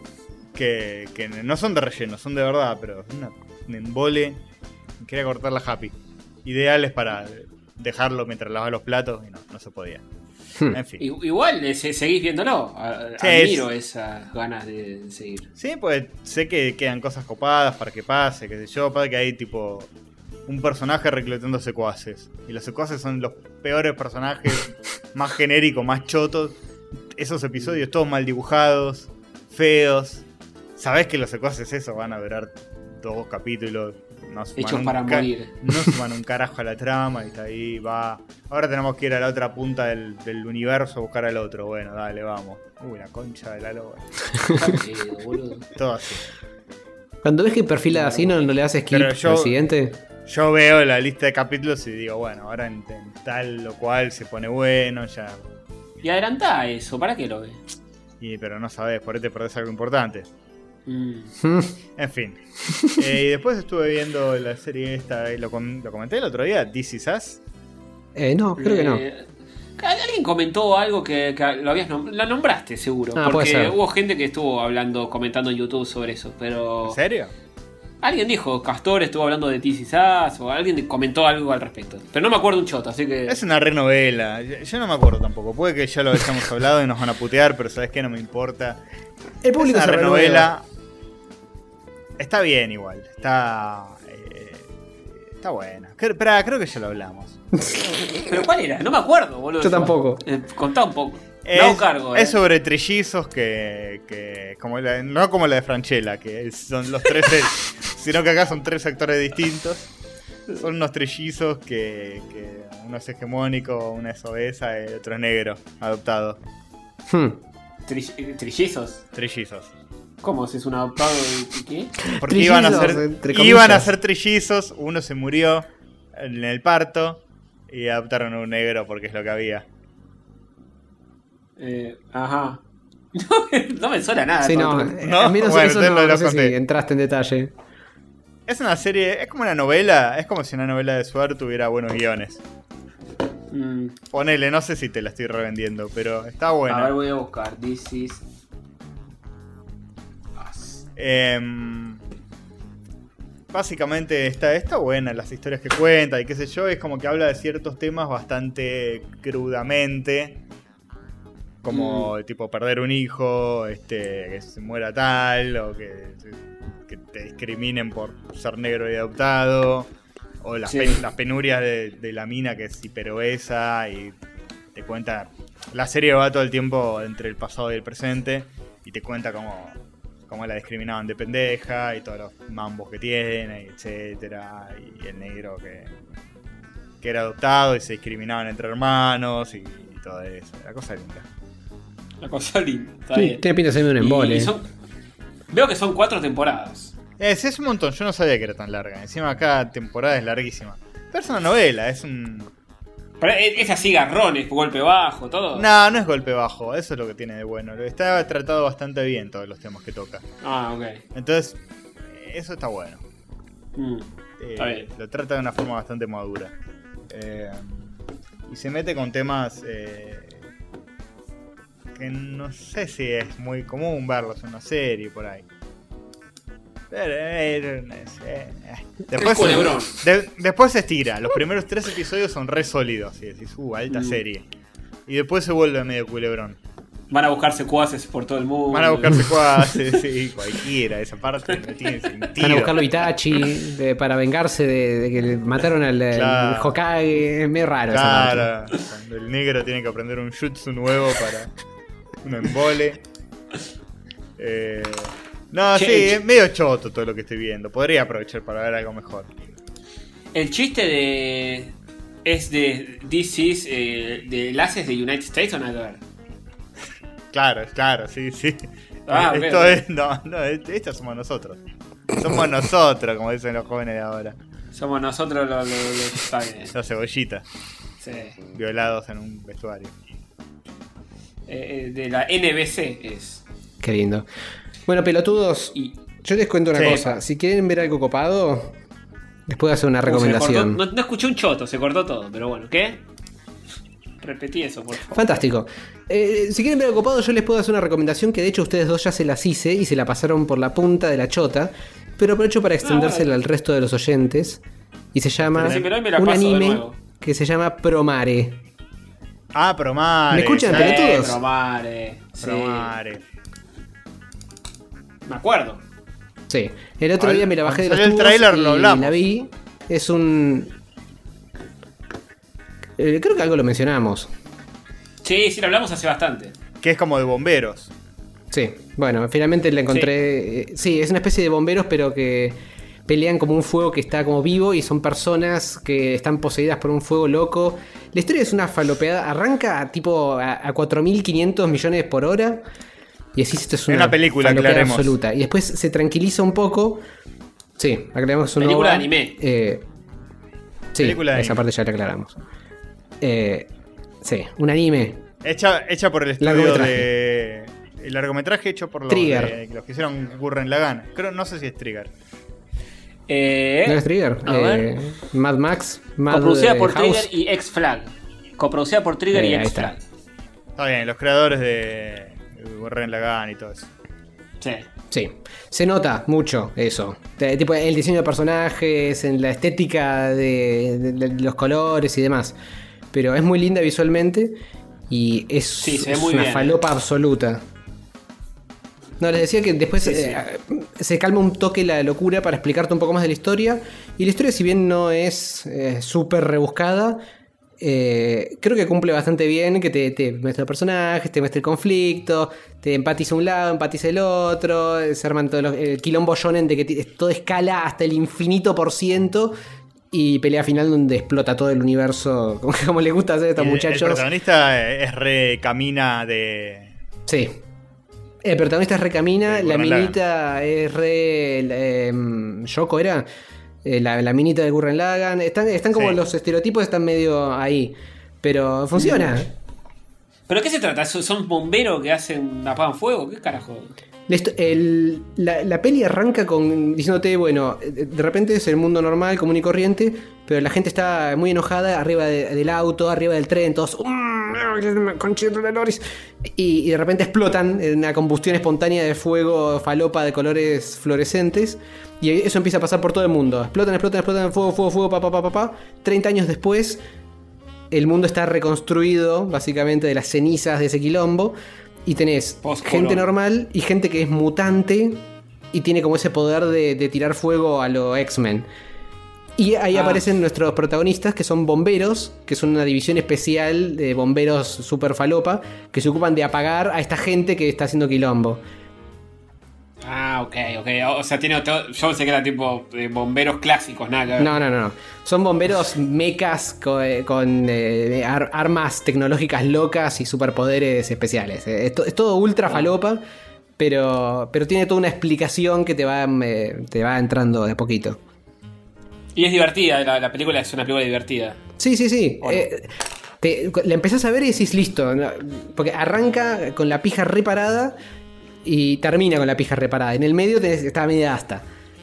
que, que no son de relleno, son de verdad, pero una, un embole. Quería cortar la happy. Ideales para dejarlo mientras lavaba los platos y no, no se podía. Hmm. En fin. Igual eh, se- seguís viéndolo. A- Sí, Admiro esas ganas de seguir. Sí, pues sé que quedan cosas copadas para que pase, qué sé yo, para que hay tipo un personaje reclutando secuaces. Y los secuaces son los peores personajes, más genéricos, más chotos. Esos episodios todos mal dibujados, feos. Sabés que los secuaces eso van a durar dos capítulos. No suman Hechos un para morir. No suman un carajo a la trama y está ahí, va. Ahora tenemos que ir a la otra punta del, del universo a buscar al otro. Bueno, dale, vamos. Uy, la concha de la loba. Boludo. Todo así. Cuando ves que perfila así, no, no le haces skip Pero yo- al siguiente. Yo veo la lista de capítulos y digo, bueno, ahora en, en tal o cual se pone bueno, ya. Y adelantá eso, ¿para qué lo ves? Y, pero no sabes, por ahí te perdés algo importante. Mm. En fin. Eh, y después estuve viendo la serie esta, y lo, com- lo comenté el otro día, This Is Us. Eh, no, creo que no. Eh, Alguien comentó algo que, que lo habías nom- la nombraste seguro. Ah, puede porque ser. hubo gente que estuvo hablando, comentando en YouTube sobre eso. Pero ¿En serio? Alguien dijo, Castor estuvo hablando de This Is Us, o alguien comentó algo al respecto. Pero no me acuerdo un choto, así que. Es una renovela. Yo no me acuerdo tampoco. Puede que ya lo hayamos hablado y nos van a putear, pero sabes que no me importa. El Es público una se renueva. renovela. Está bien igual. Está. eh, está buena. Espera, creo que ya lo hablamos. ¿Pero cuál era? No me acuerdo, boludo. Yo tampoco. Eh, contá un poco. Es, no cargo, es eh. sobre trillizos que. que como la- no como la de Franchella, que son los tres. sino que acá son tres actores distintos. Son unos trillizos que, que uno es hegemónico, uno es obesa y otro es negro, adoptado. Hmm. Trill- eh, ¿Trillizos? Trillizos. ¿Cómo? ¿Si es un adoptado y qué? Porque iban a ser, iban a ser trillizos, uno se murió en el parto y adoptaron a un negro porque es lo que había. Eh, ajá. No, me- no me suena nada. Sí, no, eh, ¿No? Bueno, eso entonces no, no lo no sé si conté. entraste en detalle. Es una serie, es como una novela, es como si una novela de Suar tuviera buenos guiones. Mm, Ponele, no sé si te la estoy revendiendo, pero está buena. A ver, voy a buscar. This is. Em, básicamente está, está buena las historias que cuenta y qué sé yo, es como que habla de ciertos temas bastante crudamente. Como tipo perder un hijo, este, que se muera tal, o que, que te discriminen por ser negro y adoptado, o las, Sí. pen- las penurias de, de la mina que es hiperobesa y te cuenta. La serie va todo el tiempo entre el pasado y el presente y te cuenta cómo, cómo la discriminaban de pendeja y todos los mambos que tiene, etcétera, y el negro que, que era adoptado y se discriminaban entre hermanos y, y todo eso. La cosa linda. La cosa linda. Está Sí, bien. tiene pinta de ser un embole. y son- Veo que son cuatro temporadas. Es, es un montón, yo no sabía que era tan larga. Encima cada temporada es larguísima. Pero es una novela, es un... Pero es es así, garrones, golpe bajo, todo. No, no es golpe bajo, eso es lo que tiene de bueno. Está tratado bastante bien todos los temas que toca. Ah, ok. Entonces, eso está bueno. Mm, Eh, Está bien. Lo trata de una forma bastante madura. Eh, y se mete con temas eh, que no sé si es muy común verlos en una serie por ahí. Pero, eh, no sé. Después, El culebrón. de- después se estira. Los primeros tres episodios son re sólidos. Y decís, uh, alta Mm. serie. Y después se vuelve medio culebrón. Van a buscar secuaces por todo el mundo. Van a buscarse cuases, sí, cualquiera. Esa parte no tiene sentido. Van a buscarlo Itachi de- para vengarse de, de que le mataron al, Claro. Hokage. Es medio raro esa parte. Claro, cuando el negro tiene que aprender un jutsu nuevo para un embole. Eh, no, Che, sí, es medio choto todo lo que estoy viendo. Podría aprovechar para ver algo mejor. El chiste de. Es de This is. Eh, de enlaces de United States o nada. Claro, claro, sí, sí. Ah, Esto es. No, no, estos somos nosotros. Somos nosotros, como dicen los jóvenes de ahora. Somos nosotros los. los, los-. Los cebollitas, Sí. violados en un vestuario. Eh, eh, de la NBC es. Qué lindo. Bueno, pelotudos, Y. yo les cuento una Sí. cosa. Si quieren ver algo copado, les puedo hacer una recomendación. cortó- no, no escuché un choto, se cortó todo, pero bueno, ¿qué? Repetí eso, por favor. Fantástico. Eh, si quieren ver algo copado, yo les puedo hacer una recomendación que de hecho ustedes dos ya se las hice y se la pasaron por la punta de la chota. Pero aprovecho para extendérsela bueno. al resto de los oyentes. Y se llama Pero sí, pero hoy me la un paso de anime nuevo. que se llama Promare. Ah, Promare. ¿Me escuchan, ¿sabes? pelotudos? Promare. Sí, Promare. me acuerdo. Sí. El otro Al- día me la bajé de los el tubos y lo hablamos. la vi. Es un. eh, creo que algo lo mencionamos. Sí, sí, lo hablamos hace bastante. Que es como de bomberos. Sí, bueno, finalmente le encontré. eh, Sí. es una especie de bomberos, pero que pelean como un fuego que está como vivo y son personas que están poseídas por un fuego loco. La historia es una falopeada. Arranca a tipo a, a 4.500 millones por hora. Y así esto es Es una, una película, aclaremos. absoluta. Y después se tranquiliza un poco. Sí, aclaremos es una Película de anime. Eh, sí, Película de esa anime. parte ya la aclaramos. Eh, sí, un anime. Hecha, hecha por el estudio Largometraje. de. El largometraje hecho por los, Trigger. de- los que hicieron Gurren Lagann. Creo, no sé si es Trigger. Eh, ¿No es Trigger? A Eh, ver. Mad Max. Mad coproducida eh, por House. Trigger y X-Flag. Coproducida por Trigger Eh, y ahí X-Flag. Está bien, los creadores de Gurren Lagann y todo eso. Sí. Sí, se nota mucho eso. Tipo el diseño de personajes, en la estética de, de- de los colores y demás. Pero es muy linda visualmente y es, Sí, es muy una bien. falopa absoluta. No, les decía que después Sí, eh, se calma un toque la locura para explicarte un poco más de la historia. Y la historia, si bien no es eh, súper rebuscada, eh, creo que cumple bastante bien, que te, te muestra personajes, te muestra el conflicto, te empatiza un lado, empatiza el otro, se arman todos los, el quilombo shonen de que todo escala hasta el infinito por ciento y pelea final donde explota todo el universo, como, como le gusta hacer a estos el- muchachos. El protagonista es re camina de. Sí. El protagonista es Recamina, la minita es re. Eh, Yoko era. Eh, la, la minita de Gurren Lagann. Están, están como Sí. los estereotipos, están medio ahí. Pero funciona. ¿Pero qué se trata? ¿Son- ¿Son bomberos que hacen apagan fuego? ¿Qué carajo? La, peli arranca con diciéndote, bueno, de repente es el mundo normal, común y corriente, pero la gente está muy enojada arriba de- del auto, arriba del tren, todos... "Mm, loris", Y, y de repente explotan en una combustión espontánea de fuego falopa de colores fluorescentes. Y eso empieza a pasar por todo el mundo. Explotan, explotan, explotan, fuego, fuego, fuego, pa, pa, pa, pa, pa. 30 años después, el mundo está reconstruido, básicamente, de las cenizas de ese quilombo. Y tenés gente normal y gente que es mutante y tiene como ese poder de, de tirar fuego a los X-Men. Y ahí Ah. aparecen nuestros protagonistas, que son bomberos, que son una división especial de bomberos super falopa, que se ocupan de apagar a esta gente que está haciendo quilombo. Ah, ok, ok. O sea, tiene otro- Yo pensé que era tipo de bomberos clásicos, nada que. No, no, no. no. Son bomberos mecas eh, con, eh, ar- armas tecnológicas locas y superpoderes especiales. Eh, Es, to- es todo ultra falopa, pero, pero tiene toda una explicación que te va, eh, te va entrando de a poquito. Y es divertida, la, la película es una película divertida. Sí, sí, sí. Eh, te- la empezás a ver y decís listo. Porque arranca con la pija reparada y termina con la pija reparada. En el medio tenés, está media asta.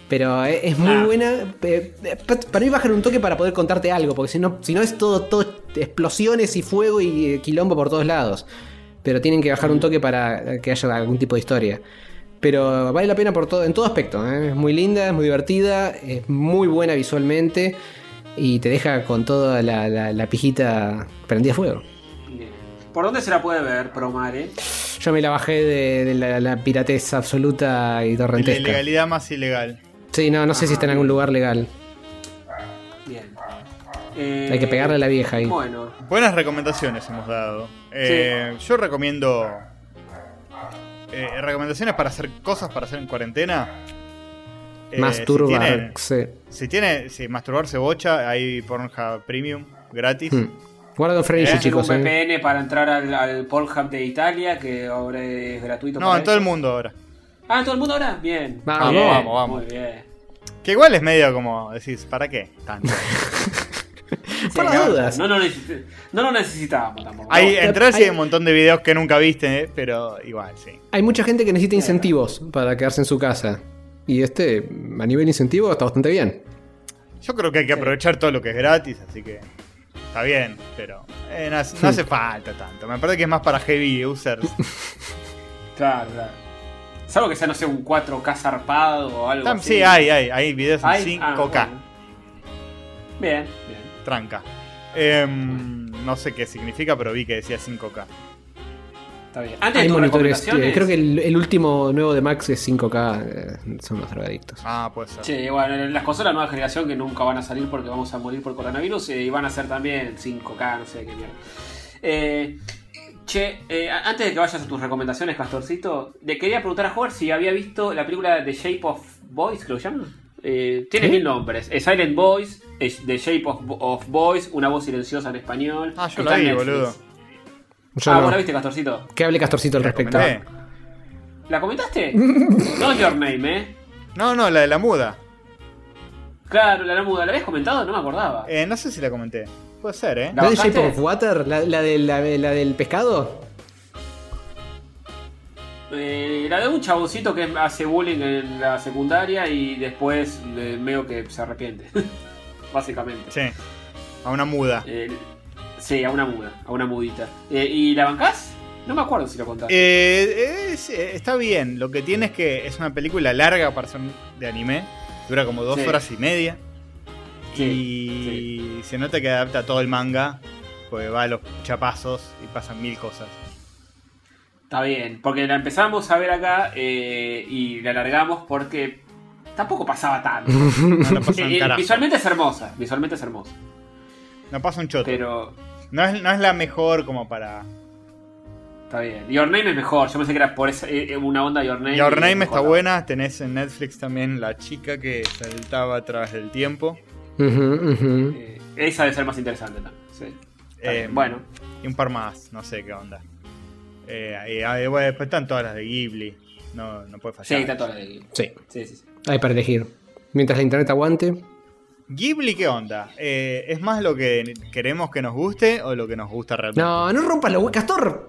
Pero es, es muy Ah. buena. Eh, eh, pa- Para mí bajar un toque para poder contarte algo. Porque si no, si no es todo, todo explosiones y fuego y eh, quilombo por todos lados. Pero tienen que bajar un toque para que haya algún tipo de historia. Pero vale la pena por todo, en todo aspecto. ¿eh? Es muy linda, es muy divertida, es muy buena visualmente y te deja con toda la, la- la pijita prendida a fuego. ¿Por dónde se la puede ver, Promare? Yo me la bajé de, de la, la piratez absoluta y La torrentesca. ilegalidad más ilegal. Sí, no, no sé si está en algún lugar legal. Bien. Eh, Hay que pegarle a la vieja ahí. Bueno. Buenas recomendaciones hemos dado. Eh, Yo recomiendo. eh, recomendaciones para hacer cosas para hacer en cuarentena. Eh, Masturbarse. Si tiene, si masturbarse bocha, hay Pornhub Premium gratis. Hmm. Eh, Tengo chicos. un eh. VPN para entrar al, al Pornhub de Italia, que ahora es gratuito. No, para en todo el mundo ahora. Ah, en todo el mundo ahora. Bien. Vamos, Bien, vamos, vamos. Muy bien. Que igual es medio como decís, ¿para qué? Tanto. Por las dudas. No, lo necesi- no lo necesitábamos tampoco. Hay, No. entrar sí hay- hay un montón de videos que nunca viste, eh, pero igual, sí. Hay mucha gente que necesita incentivos para quedarse en su casa. Y este, a nivel incentivo, está bastante bien. Yo creo que hay que aprovechar todo lo que es gratis, así que está bien, pero eh, no, hace- no hace falta tanto. Me parece que es más para heavy users. Claro, claro. Salvo que sea, no sé, un 4K zarpado o algo Tam- así. sí, hay, hay, hay videos en ¿Hay? 5K, Ah, bueno. Bien, bien. tranca. Em, no sé qué significa, pero vi que decía 5K. Está bien. Antes de Hay monitores. recomendaciones- eh, Creo que el, el último nuevo de Max es 5K. eh, son los drogadictos. Ah, puede ser. Sí, bueno, las consolas nueva generación que nunca van a salir porque vamos a morir por coronavirus eh, y van a ser también 5K, no sé qué mierda. Eh, che, eh, antes de que vayas a tus recomendaciones, Castorcito, le quería preguntar a Jorge si había visto la película The Shape of Boys, creo que se llama. Eh, tiene mil nombres. Es Silent Boys, es The Shape of, of Boys, una voz silenciosa en español. Ah, yo la vi, boludo. Yo ah, no. ¿vos la viste, Castorcito? Que hable Castorcito al La respecto. ¿La comentaste? no es Your Name, ¿eh? No, no, la de la muda. Claro, la muda. ¿La habías comentado? No me acordaba. Eh, no sé si la comenté. Puede ser, ¿eh? ¿La ¿La de? Shape of Water? ¿La, la, de- la, la del pescado? Eh, la de un chaboncito que hace bullying en la secundaria y después eh, medio que se arrepiente. Básicamente. Sí. A una muda. Eh, sí, a una muda, a una mudita. Eh, ¿Y la bancás? No me acuerdo si lo contaste. Eh, es- eh, está bien. Lo que tiene es que es una película larga para ser de anime. Dura como dos Sí. horas y media. Sí, y se nota que adapta todo el manga. Pues va a los chapazos y pasan mil cosas. Está bien, porque la empezamos a ver acá eh, y la alargamos porque tampoco pasaba tanto. No, no pasa un Eh, carajo. visualmente es hermosa, visualmente es hermosa. No pasa un choto. Pero No, es, no es la mejor como para. está bien. Your Name es mejor, yo pensé que era por esa, eh, una onda Your Name. Your Name está buena. Tenés en Netflix también la chica que saltaba a través del tiempo. Eh, esa debe ser más interesante también. Sí. Eh, bueno. Y un par más, no sé qué onda. Eh, ah, bueno, después están todas las de Ghibli. No, no puede Sí, fallar. está toda la de Sí, Sí, sí, sí. hay para elegir. Mientras la internet aguante. Ghibli, ¿qué onda? Eh, ¿Es más lo que queremos que nos guste o lo que nos gusta realmente? No, no rompas la hue- Castor.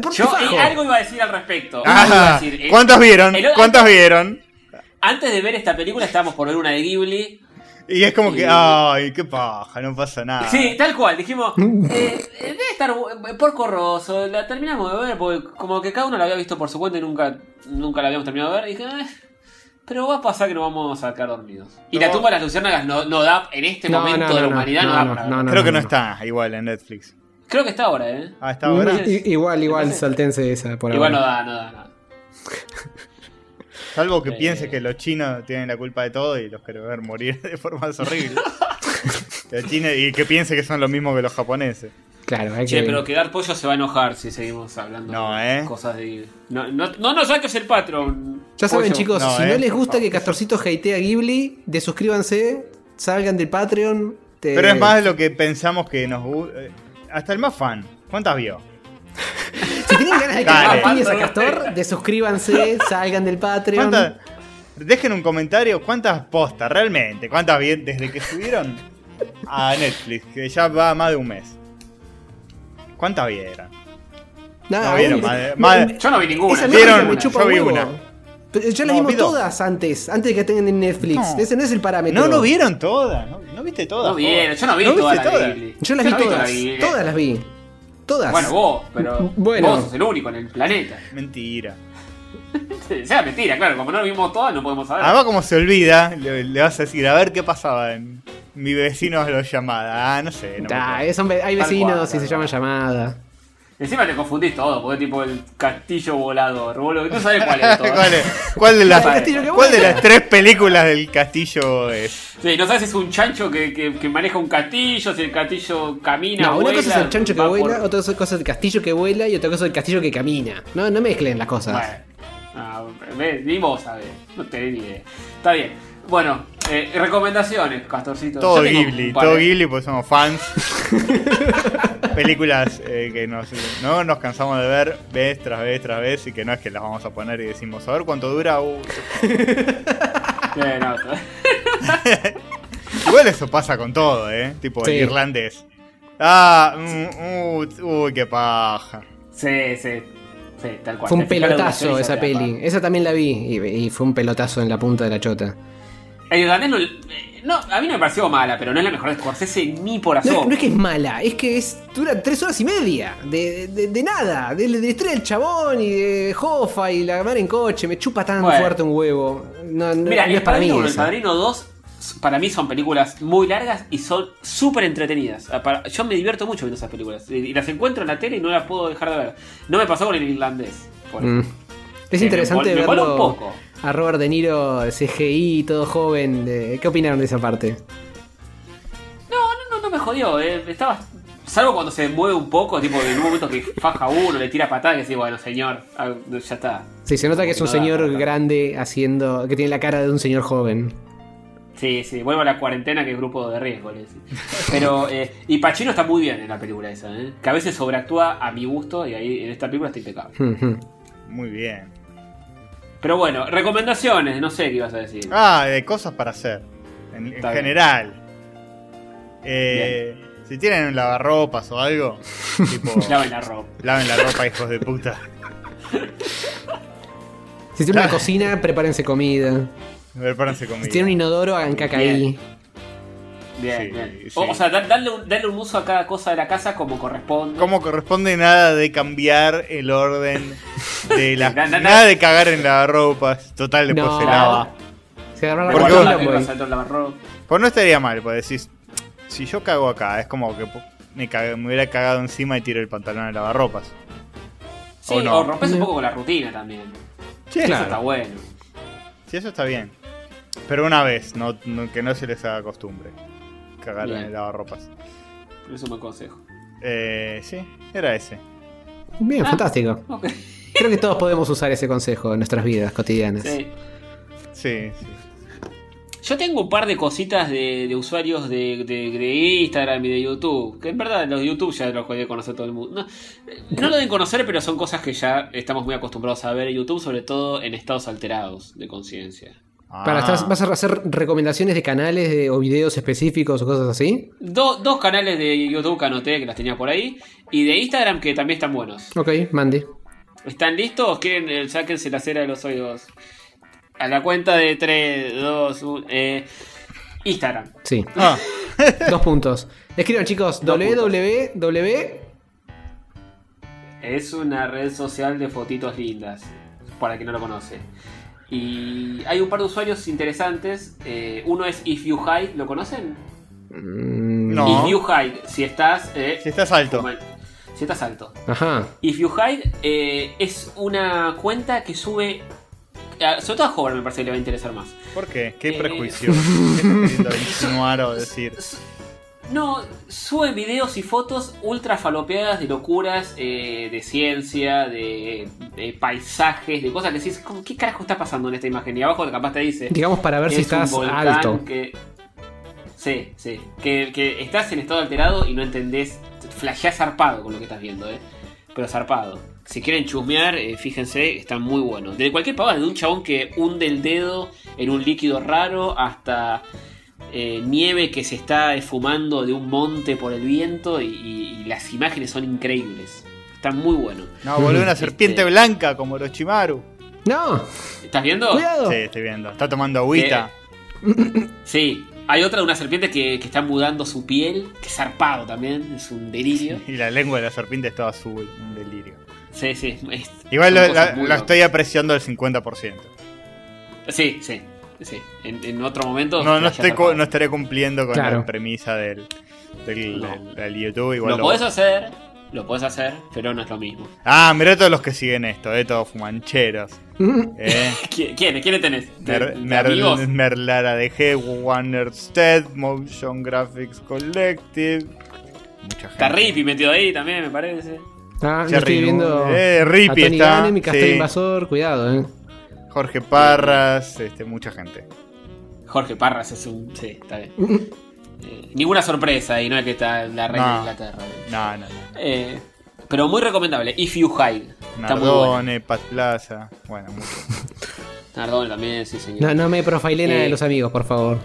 ¿Por qué Yo fajo? eh, algo iba a decir al respecto. Ah, decir. Eh, ¿Cuántos vieron? el- ¿Cuántos vieron? Antes de ver esta película estábamos por ver una de Ghibli. Y es como que, ay, qué paja, no pasa nada. Sí, tal cual. Dijimos, eh, eh, debe estar por corroso. La terminamos de ver porque como que cada uno la había visto por su cuenta y nunca, nunca la habíamos terminado de ver. Y dije, "Eh, pero va a pasar que nos vamos a quedar dormidos. Y No. la tumba de las luciérnagas no, no da, en este No, momento no, de la no, humanidad, no, no, da no, para no, no. Creo que no está igual en Netflix. Creo que está ahora, ¿eh? Ah, está ahora. No igual, igual, saltense esa por Igual no da, no da nada. Salvo que Eh. piense que los chinos tienen la culpa de todo y los quiere ver morir de formas horribles. Los chinos- y que piense que son lo mismo que los japoneses. Claro, hay Che, que. pero quedar pollo se va a enojar si seguimos hablando No, de ¿eh? cosas de. No, no, no nos saques el patrón. Ya saben, pollo. chicos, No, si eh. no les gusta que Castorcito hatea a Ghibli, desuscríbanse, salgan del Patreon. te- Pero es más lo que pensamos que nos gusta. Hasta el más fan. ¿Cuántas vio? Si tienen ganas de Dale. cagar a Castor, desuscríbanse, salgan del Patreon. ¿Cuántas? Dejen un comentario cuántas postas realmente. ¿Cuántas vi desde que subieron a Netflix? Que ya va más de un mes. ¿Cuántas vieron? No, No vieron, madre- Yo no vi ninguna. ¿Vieron? me ninguna. chupa Yo vi huevo. una. Pero ya No, las vimos todas antes, antes de que tengan en Netflix. No. Ese no es el parámetro. No, no vieron todas. ¿No, no viste todas? No vieron, yo no vi ¿No todas viste. Yo las vi no vi todas. Todas las vi. Todas. Bueno, vos, pero Bueno. vos sos el único en el planeta. Mentira. Sea, mentira, claro, como no vimos todas, no podemos saber. Además, como se olvida, le, le vas a decir, a ver qué pasaba en mi vecino lo llamada. Ah, no sé. No me acuerdo. son hay vecinos cual, y se llaman llamada. Encima te confundís todo, porque tipo el castillo volador, boludo. No sabes cuál es todo. ¿Cuál, es? ¿Cuál de las, cuál de tres películas del castillo es? Sí, no sabes si es un chancho que, que, que maneja un castillo, si el castillo camina. No, una vuela, cosa es el chancho que vuela, por- otra cosa es el castillo que vuela y otra cosa es el castillo que camina. No, no mezclen las cosas. Bueno, ah, ve, ni vos sabés, no tenés ni idea. Está bien. Bueno, eh, recomendaciones, Castorcito. Todo Ghibli, todo Ghibli porque somos fans. Películas eh, que nos, no nos cansamos de ver vez tras vez tras vez y que no es que las vamos a poner y decimos, a ver cuánto dura. Uh, Igual eso pasa con todo, ¿eh? Tipo Sí. el irlandés. Ah, mm, uh, uy, qué paja. sí, sí. Sí, tal cual. Fue un pelotazo esa peli. Esa también la vi y, y fue un pelotazo en la punta de la chota. El no, eh, no, a mí no me pareció mala, pero no es la mejor de Scorsese ni por asomo. no es que es mala, es que es dura tres horas y media. De, de- de nada. De, de la historia del chabón y de Hoffa y la madre en coche. Me chupa tan Bueno. fuerte un huevo. No, no, Mira, no el es para mí el. Padrino 2 para mí son películas muy largas y son súper entretenidas. Ah, Yo me divierto mucho viendo esas películas. Y las encuentro en la tele y no las puedo dejar de ver. No me pasó con el irlandés. por Mm. Es interesante me me verlo un poco. a Robert De Niro, CGI, todo joven. de- ¿Qué opinaron de esa parte? No, no, no, no me jodió. eh. Estaba. Salvo cuando se mueve un poco, tipo en un momento que faja uno, le tira patada y decís, bueno, señor, ah, ya está. Sí, se nota que es un No señor no grande haciendo. que tiene la cara de un señor joven. Sí, sí, vuelvo a la cuarentena que es grupo de riesgo. le. Pero, eh, y Pacino está muy bien en la película esa, ¿eh? que a veces sobreactúa a mi gusto y ahí en esta película está impecable. Muy bien. Pero bueno, recomendaciones, no sé qué ibas a decir. Ah, de cosas para hacer. En, general. Eh, si tienen un lavarropas o algo, tipo, Laven la ropa. laven la ropa, hijos de puta. Si tienen una cocina, prepárense comida. Prepárense comida. Si tienen un inodoro, hagan caca ahí. Bien, Sí, bien. sí. O, o sea, da- darle un, darle un uso a cada cosa de la casa como corresponde. Como corresponde nada de cambiar el orden de la Na- na- na- nada de cagar en lavarropas. Total, después No. se lava. Se agarraron la Porque vos- pues. Pues no estaría mal, pues decís, si yo cago acá, es como que me, cagué- me hubiera cagado encima y tiro el pantalón en lavarropas. Sí, ¿O rompes un poco con la rutina también. Sí, Eso Claro. está bueno. sí, eso está bien. Pero una vez, no, no- que no se les haga costumbre. Cagar en Bien. el lavarropas. Es un buen consejo. Eh, sí, era ese. Bien, Ah. fantástico. Ok. Creo que todos podemos usar ese consejo en nuestras vidas cotidianas. Sí. Sí, sí. Yo tengo un par de cositas de, de usuarios de, de- de Instagram y de YouTube. Que en verdad los de YouTube ya los puede conocer todo el mundo. No, no lo deben conocer, pero son cosas que ya estamos muy acostumbrados a ver en YouTube, sobre todo en estados alterados de conciencia. Para, Ah. ¿estás- ¿Vas a hacer recomendaciones de canales de- o videos específicos o cosas así? Do- dos canales de YouTube que anoté, que las tenía por ahí. Y de Instagram que también están buenos. Ok, Mandy. ¿Están listos? ¿Quieren? eh, sáquense la cera de los oídos. A la cuenta de 3, 2, 1. Eh, Instagram. Sí. Ah, Dos puntos. Escriban, chicos. Www. Es una red social de fotitos lindas, para quien no lo conoce. Y hay un par de usuarios interesantes. eh, uno es If You Hide, ¿lo conocen? Mm, No. If You Hide, si estás... eh, si estás alto. si estás alto. Ajá. If You Hide eh, es una cuenta que sube... sobre todo a joven me parece que le va a interesar más. ¿Por qué? ¿Qué Eh, prejuicio? ¿Qué insinuar o decir? No, sube videos y fotos ultra falopeadas de locuras, eh, de ciencia, de, de paisajes, de cosas que decís, ¿cómo- ¿qué carajo está pasando en esta imagen? Y abajo capaz te dice... Digamos para ver si es estás alto. Que... Sí, sí. Que, que estás en estado alterado y no entendés. Flasheás zarpado con lo que estás viendo, ¿eh? Pero zarpado. Si quieren chusmear, eh, fíjense, están muy buenos. De cualquier pavada, de un chabón que hunde el dedo en un líquido raro hasta eh, nieve que se está esfumando de un monte por el viento y, y- y las imágenes son increíbles. Están muy buenos. No, boludo, una serpiente Este- blanca como Orochimaru. No, ¿Estás viendo? cuidado. Sí, estoy viendo. Está tomando agüita. Sí. Hay otra de una serpiente que, que está mudando su piel, que es zarpado también, es un delirio. Y la lengua de la serpiente es toda azul. Un delirio. Sí, sí. es- Igual lo- la, estoy apreciando al 50%. Sí, sí. Sí. En, en otro momento. No, no, estaré cumpliendo con Claro. la premisa del, del, No. del- del YouTube. Igual Lo lo- podés hacer, lo podés hacer, pero no es lo mismo. Ah, mirá todos los que siguen esto, eh, todos fumancheros. Eh. ¿Qui- ¿Quiénes? ¿Quiénes tenés? ¿De- Mer, Mer- amigos? Merlara de G, Wannerstead, Motion Graphics Collective. Mucha gente. Está Rippy metido ahí también, me parece. Ah, yo estoy viendo. Eh, Rippy está, Gannem y Castor sí. Invasor, cuidado, eh. Jorge Parras, este, mucha gente. Jorge Parras es un. Sí, está bien. Eh, ninguna sorpresa y no es que está en la reina No. de Inglaterra. No, no, no. Eh, pero muy recomendable. If You Hide. Muy bueno. Nardone, Pat Plaza. Bueno, mucho. Nardone también, sí, señor. No, no me profilen a Eh. los amigos, por favor.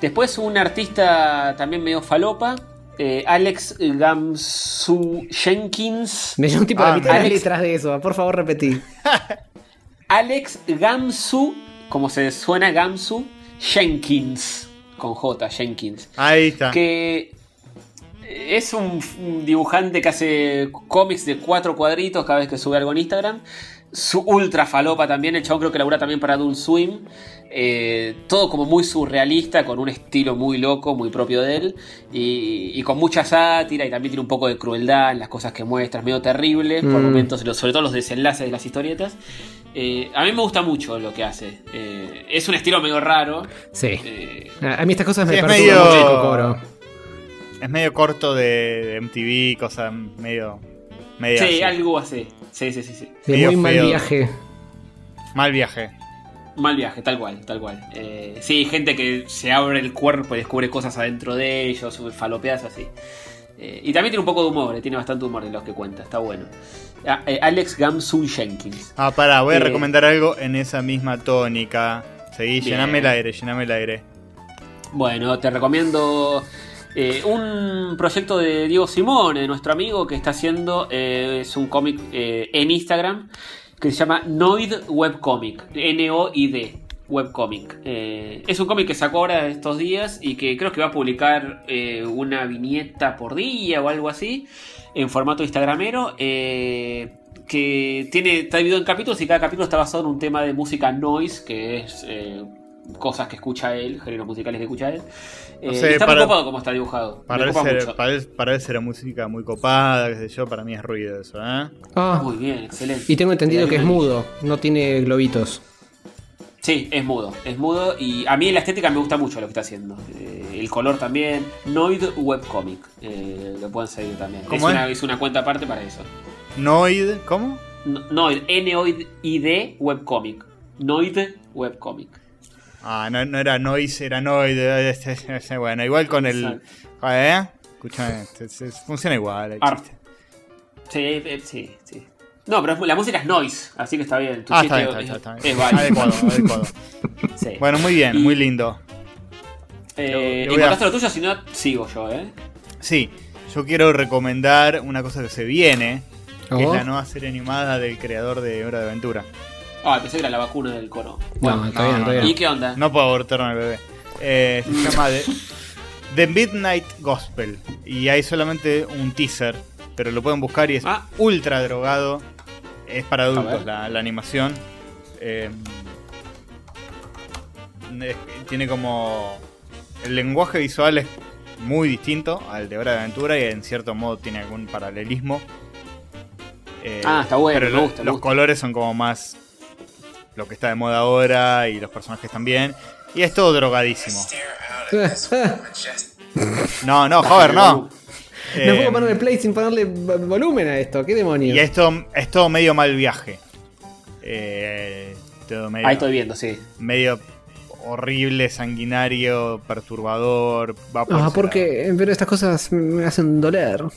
Después un artista también medio falopa. eh, Alex Gamsu Jenkins. Me dio un tipo Ah, de mitad de Alex- letras de eso. Por favor, repetí. Alex Gamsu, como se suena Gamsu, Jenkins, con J, Jenkins. Ahí está. Que es un, un dibujante que hace cómics de cuatro cuadritos cada vez que sube algo en Instagram. su ultra falopa también. El chabón creo que labura también para Adult Swim. Eh, todo como muy surrealista, con un estilo muy loco, muy propio de él. Y, y con mucha sátira y también tiene un poco de crueldad en las cosas que muestra. Es medio terrible por Mm. momentos, sobre todo los desenlaces de las historietas. Eh, a mí me gusta mucho lo que hace. Eh, es un estilo medio raro. Sí. Eh, A mí estas cosas me Sí, medio- mucho el cocoro. Es medio corto de, MTV, cosa medio. medio sí, así. algo así. Sí, sí, sí, sí. De muy mal viaje. Mal viaje. Mal viaje, tal cual, tal cual. Eh, sí, gente que se abre el cuerpo y descubre cosas adentro de ellos, falopeas así. Eh, y también tiene un poco de humor, eh, tiene bastante humor de los que cuenta, está bueno. Ah, eh, Alex Gamsun Jenkins. Ah, pará, voy a recomendar algo en esa misma tónica. Seguí, Bien. llename el aire, llename el aire. Bueno, te recomiendo un proyecto de Diego Simone, nuestro amigo, que está haciendo, es un cómic en Instagram, que se llama Noid Webcomic, N-O-I-D. Webcomic. Eh, es un cómic que sacó ahora estos días y que creo que va a publicar eh, una viñeta por día o algo así en formato instagramero. eh, que tiene, está dividido en capítulos y cada capítulo está basado en un tema de música noise, que es eh, cosas que escucha él, géneros musicales que escucha él. Eh, No sé, y está para- muy copado como está dibujado. Para él, copa ser, mucho. para, él, para él será música muy copada, qué sé yo, para mí es ruido eso, ¿eh? Ah, Muy bien, excelente. y tengo entendido que es mudo, no tiene globitos. Sí, es mudo, es mudo y a mí la estética me gusta mucho lo que está haciendo. Eh, el color también. Noid Webcomic, eh, lo pueden seguir también. ¿Cómo es, es? Una, es una cuenta aparte para eso. Noid, ¿cómo? No- Noid, N-O-I-D Webcomic. Noid Webcomic. Ah, no, no era noise, era noid. Bueno, igual con el. ¿Eh? Escuchame, funciona igual el chiste. Sí, eh, sí, sí. No, pero es- la música es noise, así que está bien. Tu Ah, está bien, está, es, está, está bien. es válido. Adecuado, adecuado. Sí. Bueno, muy bien, Y- muy lindo. Eh, Lo- lo voy a- ¿Encontraste lo tuyo? Si no, sigo yo, ¿eh? Sí, yo quiero recomendar una cosa que se viene, que es la nueva serie animada del creador de Hora de Aventura. Ah, pensé que era la vacuna del coro. No, Bueno, está bien, no, está ¿y bien. qué onda? No puedo abortar al bebé. Eh, se llama The, The Midnight Gospel. Y hay solamente un teaser, pero lo pueden buscar y es Ah. ultra drogado. Es para adultos la, la animación. Eh, es- tiene como. El lenguaje visual es muy distinto al de Hora de Aventura y en cierto modo tiene algún paralelismo. Eh, Ah, está bueno, pero me lo- gusta, me los gusta. colores son como más lo que está de moda ahora y los personajes también. Y es todo drogadísimo. No, no, joder, no. No Eh, puedo ponerle play sin ponerle volumen a esto, qué demonios. y esto es todo medio mal viaje. Eh, todo medio, Ahí estoy viendo, sí. medio horrible, sanguinario, perturbador. Va por Ah, porque. Pero estas cosas me hacen doler. lado.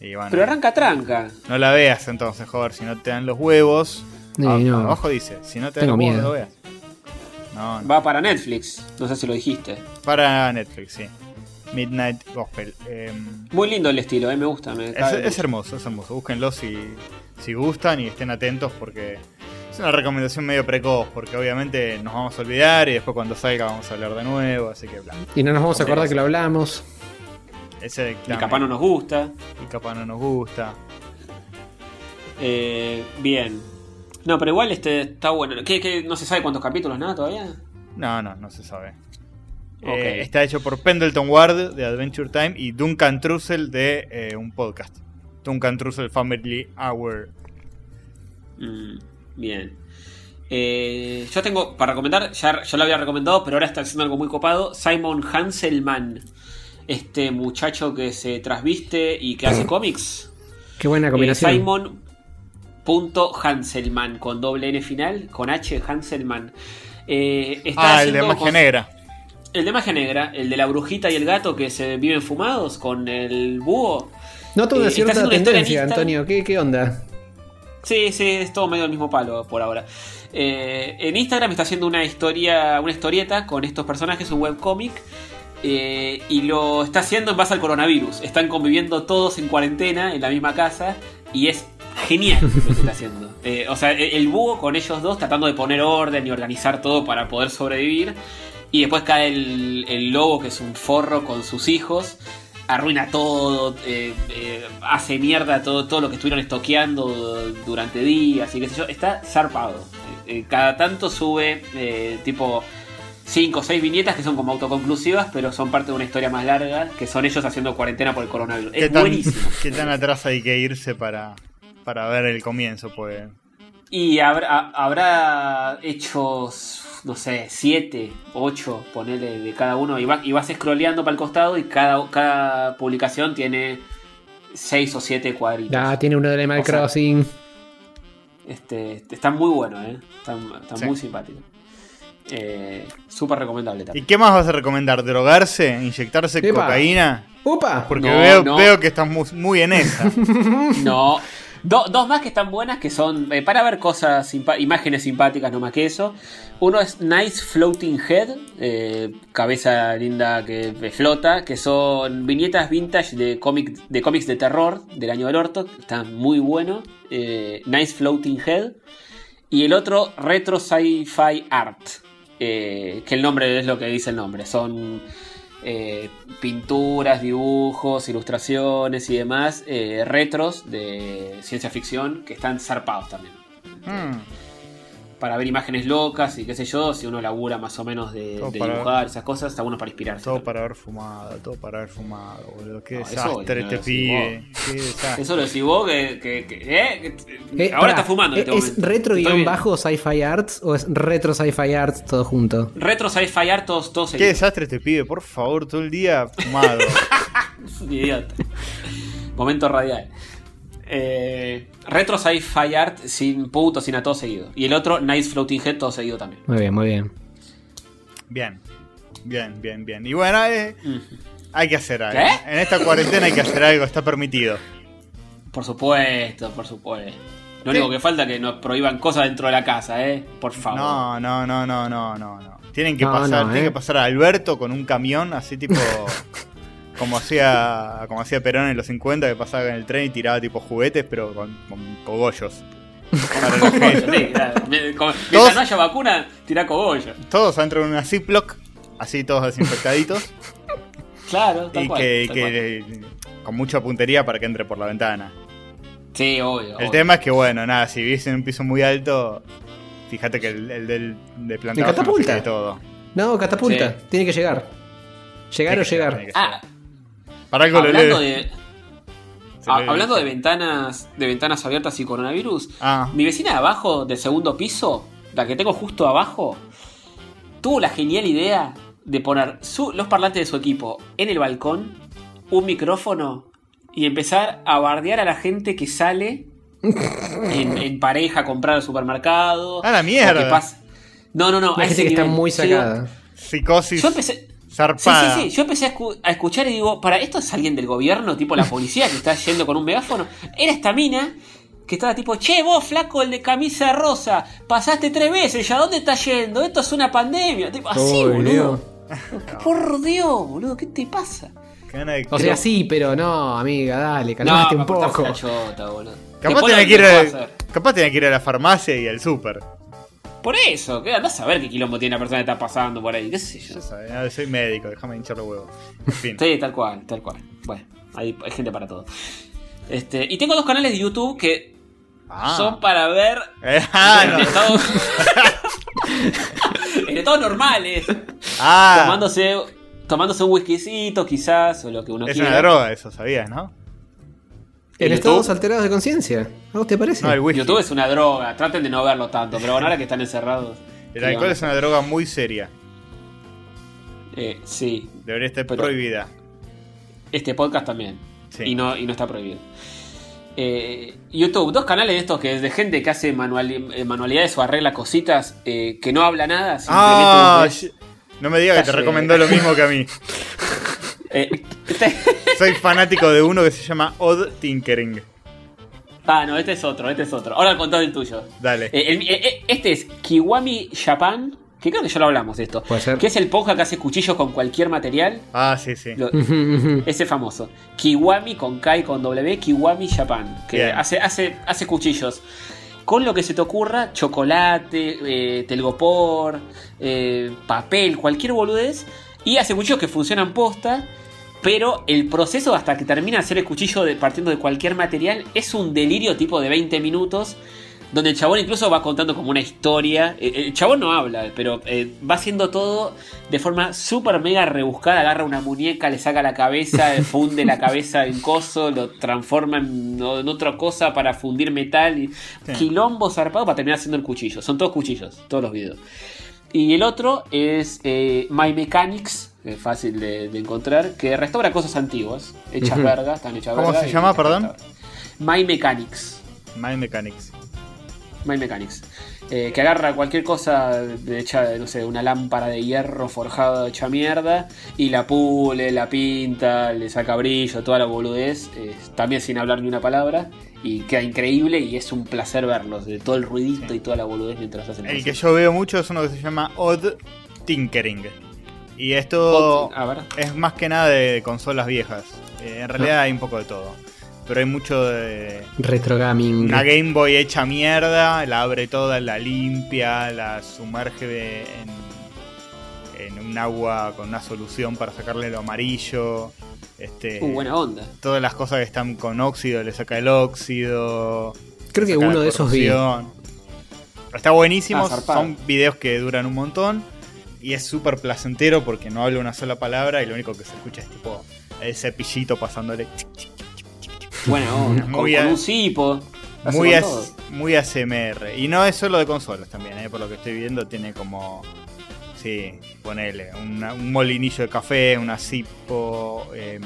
Y bueno, Pero arranca tranca. no la veas entonces, joder, si no te dan los huevos. Sí, a- no. Abajo dice, si no te dan Tengo los huevos, no miedo. lo veas. No, no. Va para Netflix. No sé si lo dijiste. Para Netflix, sí. Midnight Gospel. Eh, Muy lindo el estilo, eh, me gusta. Me es, hermoso, es hermoso. Búsquenlo si, si gustan y estén atentos porque es una recomendación medio precoz. Porque obviamente nos vamos a olvidar y después cuando salga vamos a hablar de nuevo. Así que, bla. Y no nos vamos a acordar que lo hablamos. Ese Y capaz no nos gusta. y capaz no nos gusta. Eh, bien. No, pero igual este está bueno. ¿Qué, qué, no se sabe cuántos capítulos, nada todavía? No, no, no se sabe. Eh, está hecho por Pendleton Ward de Adventure Time y Duncan Trussell de eh, un podcast. Duncan Trussell Family Hour. Mm, bien. Eh, yo tengo para recomendar, ya yo lo había recomendado, pero ahora está haciendo algo muy copado. Simon Hanselman. Este muchacho que se trasviste y que hace cómics. Qué buena combinación. Simon punto Hanselman con doble N final, con H Hanselman. Eh, está Ah, el de haciendo magia con- negra. El de magia negra, el de la brujita y el gato que se viven fumados con el búho. Noto eh, una está cierta una tendencia. Antonio. ¿Qué, ¿Qué onda? Sí, sí, es todo medio el mismo palo por ahora. Eh, en Instagram está haciendo una historia, una historieta con estos personajes, un webcómic. eh, y lo está haciendo en base al coronavirus. Están conviviendo todos en cuarentena en la misma casa. Y es genial lo que está haciendo. Eh, o sea, el, el búho con ellos dos tratando de poner orden y organizar todo para poder sobrevivir. Y después cae el, el lobo, que es un forro con sus hijos, arruina todo, eh, eh, hace mierda todo, todo lo que estuvieron estoqueando durante días y qué sé yo. Está zarpado. Eh, cada tanto sube tipo 5 o 6 viñetas que son como autoconclusivas, pero son parte de una historia más larga, que son ellos haciendo cuarentena por el coronavirus. ¿Qué Es tan, buenísimo. ¿Qué tan atrás hay que irse para, para ver el comienzo? Pues Y habrá, habrá hechos, no sé, 7, 8, ponele de cada uno. Y, va- y vas scrolleando para el costado y cada, cada publicación tiene 6 o 7 cuadritos. Ah, tiene uno de Animal O sea, Crossing. Este, está muy bueno, ¿eh? Está, está Sí. muy simpático. Eh, Súper recomendable ¿Y también. qué más vas a recomendar? ¿Drogarse? ¿Inyectarse Epa. cocaína? ¡Upa! Porque No, veo, no. veo que estás muy, muy en esa. No. Do- dos más que están buenas, que son eh, para ver cosas, imágenes simpáticas, no más que eso. Uno es Nice Floating Head, eh, cabeza linda que flota, que son viñetas vintage de, cómic, de cómics de terror del año del orto, que está muy bueno. Eh, nice Floating Head. Y el otro, Retro Sci-Fi Art, que el nombre es lo que dice el nombre. Son eh, pinturas, dibujos, ilustraciones y demás eh, retros de ciencia ficción que están zarpados también. Mm. Para ver imágenes locas y qué sé yo, si uno labura más o menos de, para- dibujar esas cosas, está bueno para inspirarse. Todo para haber fumado, todo para haber fumado, boludo. Qué No, desastre este pibe. Qué desastre. Eso lo decís vos que, que- que- eh, Eh, ahora pará, está fumando en ¿es- este ¿Es momento. retro guion bajo sci-fi arts o es retro sci-fi arts todo junto? Retro Sci-Fi Art todos, todos Qué seguidos. desastre este pibe, por favor, todo el día fumado. Es un idiota. Momento radial. Eh, retro Sci-Fi Art sin puto, sin a todo seguido. Y el otro, Nice Floating Head, todo seguido también. Muy bien, muy bien. bien, bien, bien, bien. Y bueno, eh, hay que hacer algo. ¿Qué? En esta cuarentena hay que hacer algo, está permitido. Por supuesto, por supuesto. Lo ¿Qué? único que falta es que nos prohíban cosas dentro de la casa, ¿eh? Por favor. No, no, no, no, no, no, no. Tienen que No, pasar, no, tiene eh. que pasar a Alberto con un camión así tipo como hacía como hacía Perón en los 50 que pasaba en el tren y tiraba tipo juguetes pero con, con cogollos. Sí, claro. Todos- Mientras no haya vacuna, tira cogollo. Todos adentro de una Ziploc, así todos desinfectaditos Claro, tal y cual, que, tal que- con mucha puntería para que entre por la ventana. Sí, obvio. El obvio. tema es que bueno, nada, si vivís en un piso muy alto, fíjate que el, el del de planta no se catapulta. quede todo. No, catapulta. Sí. Tiene que llegar. Llegar Tiene o llegar. que Ah, Para algo lo hablando de. Ah, hablando de ventanas, de ventanas abiertas y coronavirus, Ah, mi vecina de abajo, del segundo piso, la que tengo justo abajo, tuvo la genial idea de poner su- los parlantes de su equipo en el balcón, un micrófono y empezar a bardear a la gente que sale en, en pareja a comprar al supermercado. ¡A la mierda! o que pasa- No, no, no. a Hay gente ese que está muy sacada. psicosis Yo empecé. Sí, zarpada. sí, sí. Yo empecé a, escu- a escuchar y digo, ¿para esto es alguien del gobierno, tipo la policía que está yendo con un megáfono? Era esta mina que estaba tipo, che, vos, flaco, el de camisa rosa, pasaste tres veces, ¿ya dónde estás yendo? Esto es una pandemia. Tipo, así, boludo. Por Dios, boludo, ¿qué te pasa? O sea, sí, pero no, amiga, dale, No, calmate un poco. chota, boludo. Capaz lo que ir capaz tenía que ir a la farmacia y al súper. Por eso, que andás a ver qué quilombo tiene la persona que está pasando por ahí, qué sé yo. Yo sabía, no, soy médico, déjame hinchar los huevos. En fin. Sí, tal cual, tal cual. Bueno, hay, hay gente para todo. Este, y tengo dos canales de YouTube que Ah. son para ver Eh, ah, en, no. estados, en estados normales, Ah, tomándose, tomándose un whiskycito quizás, o lo que uno es quiera. una droga eso, ¿sabías, no? En ¿El estados alterados de conciencia. ¿A vos te parece? No, el whisky. YouTube es una droga, traten de no verlo tanto, pero bueno, ahora que están encerrados. El ¿qué alcohol es una droga muy seria. Eh, sí, Debería estar Pero- prohibida. este podcast también. Sí. Y, no, y no está prohibido. Eh, YouTube, dos canales de estos que es de gente que hace manuali- eh, manualidades o arregla cositas eh, que no habla nada. Simplemente Ah, no me digas que te recomendó lo mismo que a mí. eh, este- Soy fanático de uno que se llama Odd Tinkering. ah, no, este es otro, este es otro. Ahora contad el tuyo. Dale. Eh, el- eh, este es Kiwami Japan, que creo que ya lo hablamos de esto. Puede ser. Que es el ponja que hace cuchillos con cualquier material. Ah, sí, sí. Lo- ese famoso. Kiwami con K y con W, Kiwami Japan. Que Bien. hace, hace, hace cuchillos. Con lo que se te ocurra, chocolate, eh, telgopor, eh, papel, cualquier boludez. Y hace cuchillos que funcionan posta. Pero el proceso hasta que termina de hacer el cuchillo de, partiendo de cualquier material es un delirio tipo de 20 minutos. Donde el chabón incluso va contando como una historia. Eh, El chabón no habla, pero eh, va haciendo todo de forma súper mega rebuscada. Agarra una muñeca, le saca la cabeza, funde la cabeza en coso, lo transforma en, en otra cosa para fundir metal. Y Sí. Quilombo zarpado para terminar haciendo el cuchillo. Son todos cuchillos, todos los videos. Y el otro es eh, My Mechanics, que es fácil de, de encontrar, que restaura cosas antiguas, hechas Ujú. verga, están hechas ¿Cómo verga se llama, perdón? My Mechanics. Mind Mechanics. My Mechanics. Eh, que agarra cualquier cosa de hecha, de, no sé, una lámpara de hierro forjada hecha mierda y la pule, la pinta, le saca brillo, toda la boludez, eh, también sin hablar ni una palabra, y queda increíble y es un placer verlos, de todo el ruidito Sí. y toda la boludez mientras hacen El que yo veo mucho es uno que se llama Odd Tinkering. Y esto A ver. es más que nada de consolas viejas. Eh, en realidad hay un poco de todo. Pero hay mucho de Retro gaming. una Game Boy hecha mierda, la abre toda, la limpia, la sumerge en, en un agua con una solución para sacarle lo amarillo. Este, Uh, buena onda. todas las cosas que están con óxido, le saca el óxido. Creo que uno de esos vi. corrosión. Está buenísimo, Ah, son videos que duran un montón y es súper placentero porque no habla una sola palabra y lo único que se escucha es tipo el cepillito pasándole Buena onda. Con, Muy con a- un cipo. muy, as- muy ASMR. Y no es solo de consolas también, ¿eh? por lo que estoy viendo tiene como, sí, ponele, una- un molinillo de café, una cipo, em,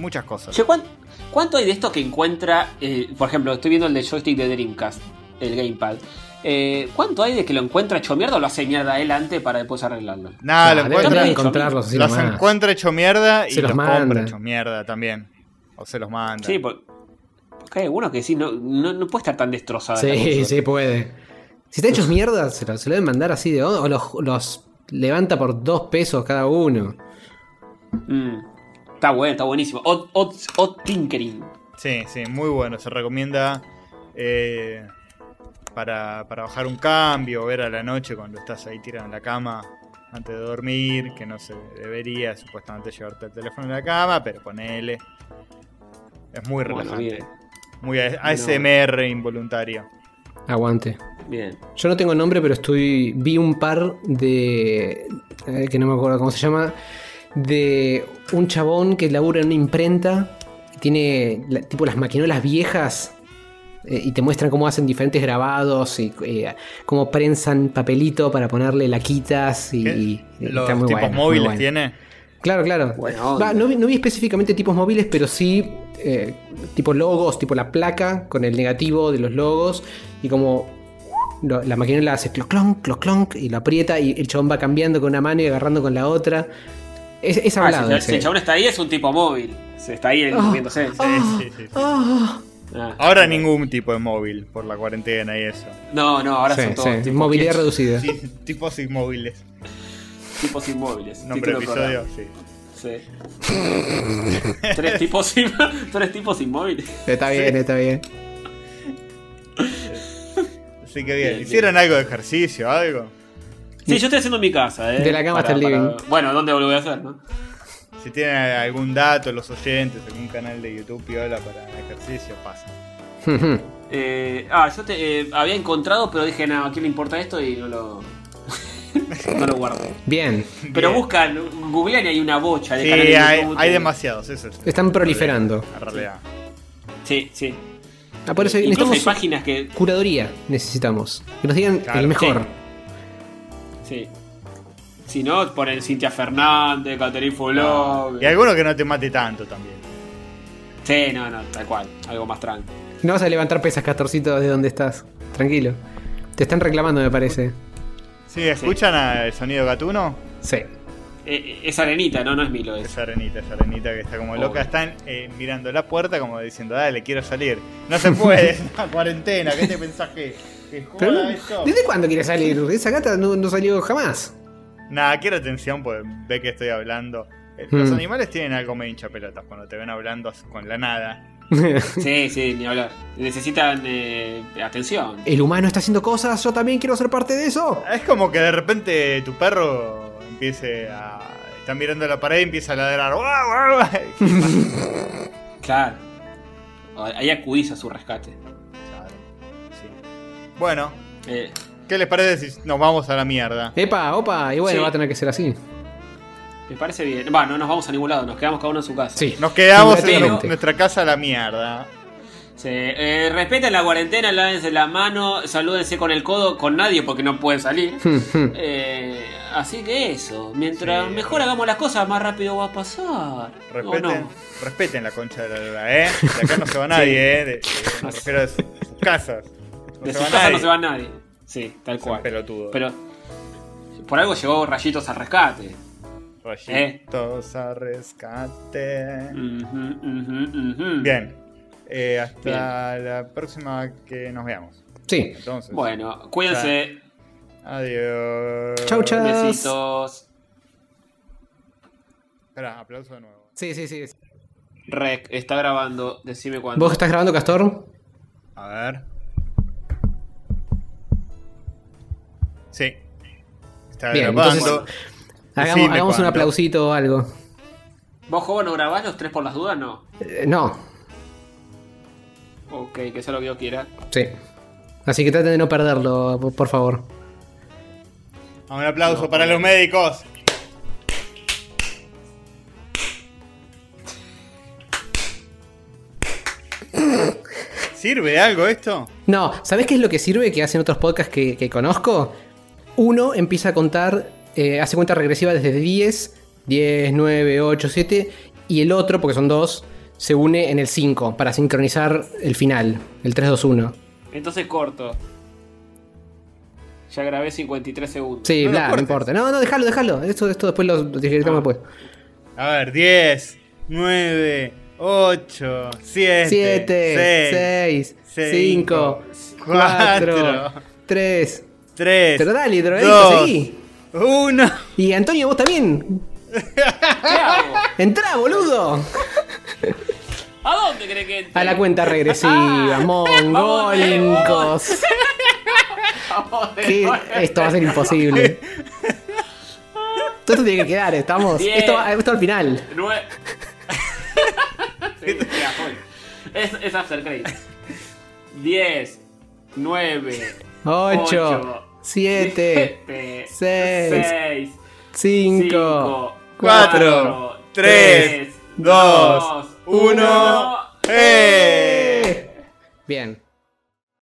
muchas cosas. Che, ¿cuán- ¿Cuánto hay de esto que encuentra? eh, por ejemplo, estoy viendo el de joystick de Dreamcast, el Gamepad. Eh, ¿Cuánto hay de que lo encuentra hecho mierda o lo hace mierda él antes para después arreglarlo? Nada, lo Ah, debe encuentra, hecho, encontrarlos los encuentra hecho mierda y Se los los, manda. compra hecho mierda también. O se los manda. Sí, por- porque hay algunos que sí, no, no, no puede estar tan destrozada. la Sí, sí, puede. Si está hechos mierda, se lo, se lo deben mandar así de onda, o los, los levanta por dos pesos cada uno. Mm. Está bueno, está buenísimo. Odd, odd, odd Tinkering. Sí, sí, muy bueno. Se recomienda eh, para, para bajar un cambio, ver a la noche cuando estás ahí tirado en la cama antes de dormir, que no se debería supuestamente llevarte el teléfono en la cama, pero ponele. Es muy Bueno, relajante. bien. muy A- ASMR involuntario. Aguante. Bien. Yo no tengo nombre, pero estoy. Vi un par de. eh, que no me acuerdo cómo se llama. De un chabón que labura en una imprenta. Tiene la- tipo las maquinolas viejas. eh, y te muestran cómo hacen diferentes grabados. Y eh, cómo prensan papelito para ponerle laquitas. Y, y- Los está muy tipos bueno, muy móviles bueno. tiene. Claro, claro. Va, no, vi, no vi específicamente tipos móviles, pero sí eh, tipo logos, tipo la placa con el negativo de los logos y como lo- la maquinela hace clonk, clonk y lo aprieta y el chabón va cambiando con una mano y agarrando con la otra. Es, es Ah, hablado. si, si el chabón está ahí, es un tipo móvil. Se está ahí Ah. moviéndose. Ah, sí, sí, sí. ah. Ah. Ahora ningún tipo de móvil por la cuarentena y eso. No, no, ahora Sí, son todos sí, tipos movilidad reducida. Sí, tipos inmóviles. tipos inmóviles. Nombre del episodio, programa. sí. Sí. tres, tipos, tres tipos inmóviles. Está bien, está bien. Así que bien. Bien, ¿Hicieron algo de ejercicio, algo? Sí, yo estoy haciendo en mi casa, ¿eh? De la cama hasta el living. Bueno, ¿dónde lo voy a hacer, no? Si tienen algún dato, los oyentes, algún canal de YouTube piola para ejercicio, pasa. Eh, ah, yo te eh, había encontrado, pero dije, no, ¿a quién le importa esto? Y no lo. no lo guardé. Bien. Pero Bien. buscan, googlean y hay una bocha de Sí, canales de hay, YouTube hay que- demasiados, eso es. Están proliferando. En realidad. Sí, sí. Ah, por eso Incluso hay necesitamos páginas que. curaduría. Necesitamos. Que nos digan Claro, el mejor. Sí. Si no, ponen Cintia Fernández, Catherine Fulop. Y alguno que no te mate tanto también. Sí, no, no, tal cual. Algo más tranquilo. No vas a levantar pesas, Castorcito, de donde estás. Tranquilo. Te están reclamando, me parece. Sí, ¿escuchan a- el sonido gatuno? Sí. Eh, es arenita, no, no es Milo. Es. Esa arenita, esa arenita que está como Obvio. loca. Están eh, mirando la puerta como diciendo, dale, quiero salir. No se puede, es una cuarentena. ¿Qué te pensás que, que Pero, joda esto? ¿Desde cuándo quiere salir? Esa gata no, no salió jamás. Nada, quiero atención porque ve que estoy hablando. Eh, Los Hmm. animales tienen algo medio hincha pelotas cuando te ven hablando con la nada. Sí, sí, ni hablar. Necesitan eh, atención. El humano está haciendo cosas, yo también quiero ser parte de eso. Es como que de repente tu perro empiece a está mirando la pared y empieza a ladrar. Claro. Ahí acudís a su rescate. Claro, sí. Bueno, Eh, ¿qué les parece si nos vamos a la mierda? Epa, opa, y bueno, Sí. va a tener que ser así. me parece bien. Va, no nos vamos a ningún lado, nos quedamos cada uno en su casa. Sí. Nos quedamos en nuestra casa a la mierda. Sí, eh, respeten la cuarentena, lávense la mano, salúdense con el codo con nadie porque no pueden salir. Eh, así que eso, mientras Sí. mejor hagamos las cosas, más rápido va a pasar. ¿O Respeten, no? respeten la concha de la lora, ¿eh? De acá no se va nadie, ¿eh? De, de- refiero de sus, sus casas. No De se su va casa nadie. no se va nadie. Sí, tal cual. pelotudos. Pero por algo llegó Rayitos al rescate. Rayitos a rescate. Ujú, ujú, ujú. Bien. Eh, hasta la próxima que nos veamos. Sí. Entonces. Bueno, cuídense. Adiós. Chau, chau. Besitos. Espera, aplauso de nuevo. Sí, sí, sí. Rec, está grabando. Decime cuándo. ¿Vos estás grabando, Castor? A ver. Sí. Está Bien, grabando. entonces- Hagamos, un aplausito o algo. ¿Vos, Jobo, no grabás los tres por las dudas? No. Eh, no, Ok, que sea lo que yo quiera. sí. Así que traten de no perderlo, por favor. Un aplauso No, para los médicos. ¿Sirve algo esto? No, ¿sabés qué es lo que sirve que hacen otros podcasts que, que conozco? Uno empieza a contar, eh, hace cuenta regresiva desde 10, 10, 9, 8, 7, y el otro, porque son dos, se une en el 5 para sincronizar el final, el 3, 2, 1. Entonces corto. Ya grabé 53 segundos. Sí, No bla, no importa. No, no, déjalo, déjalo. Esto, esto después lo digitamos Ah. después. A ver, 10, 9, 8, 7, 7, 6, 5, 4, 4, 3. 3, Pero dale, drogadicto, dos, seguí. 1. Y Antonio, vos también. ¿Qué hago? Entrá, boludo. ¿A dónde cree que entre? A la cuenta regresiva, Que nuevo. esto va a ser imposible. Todo esto tiene que quedar, estamos. Diez. Esto, va- esto al final. Sí. Es, es After Credit. 10, 9, 8, 7, 6, 6, 5, 4, 3, 2, 1. ¡Eh! Bien.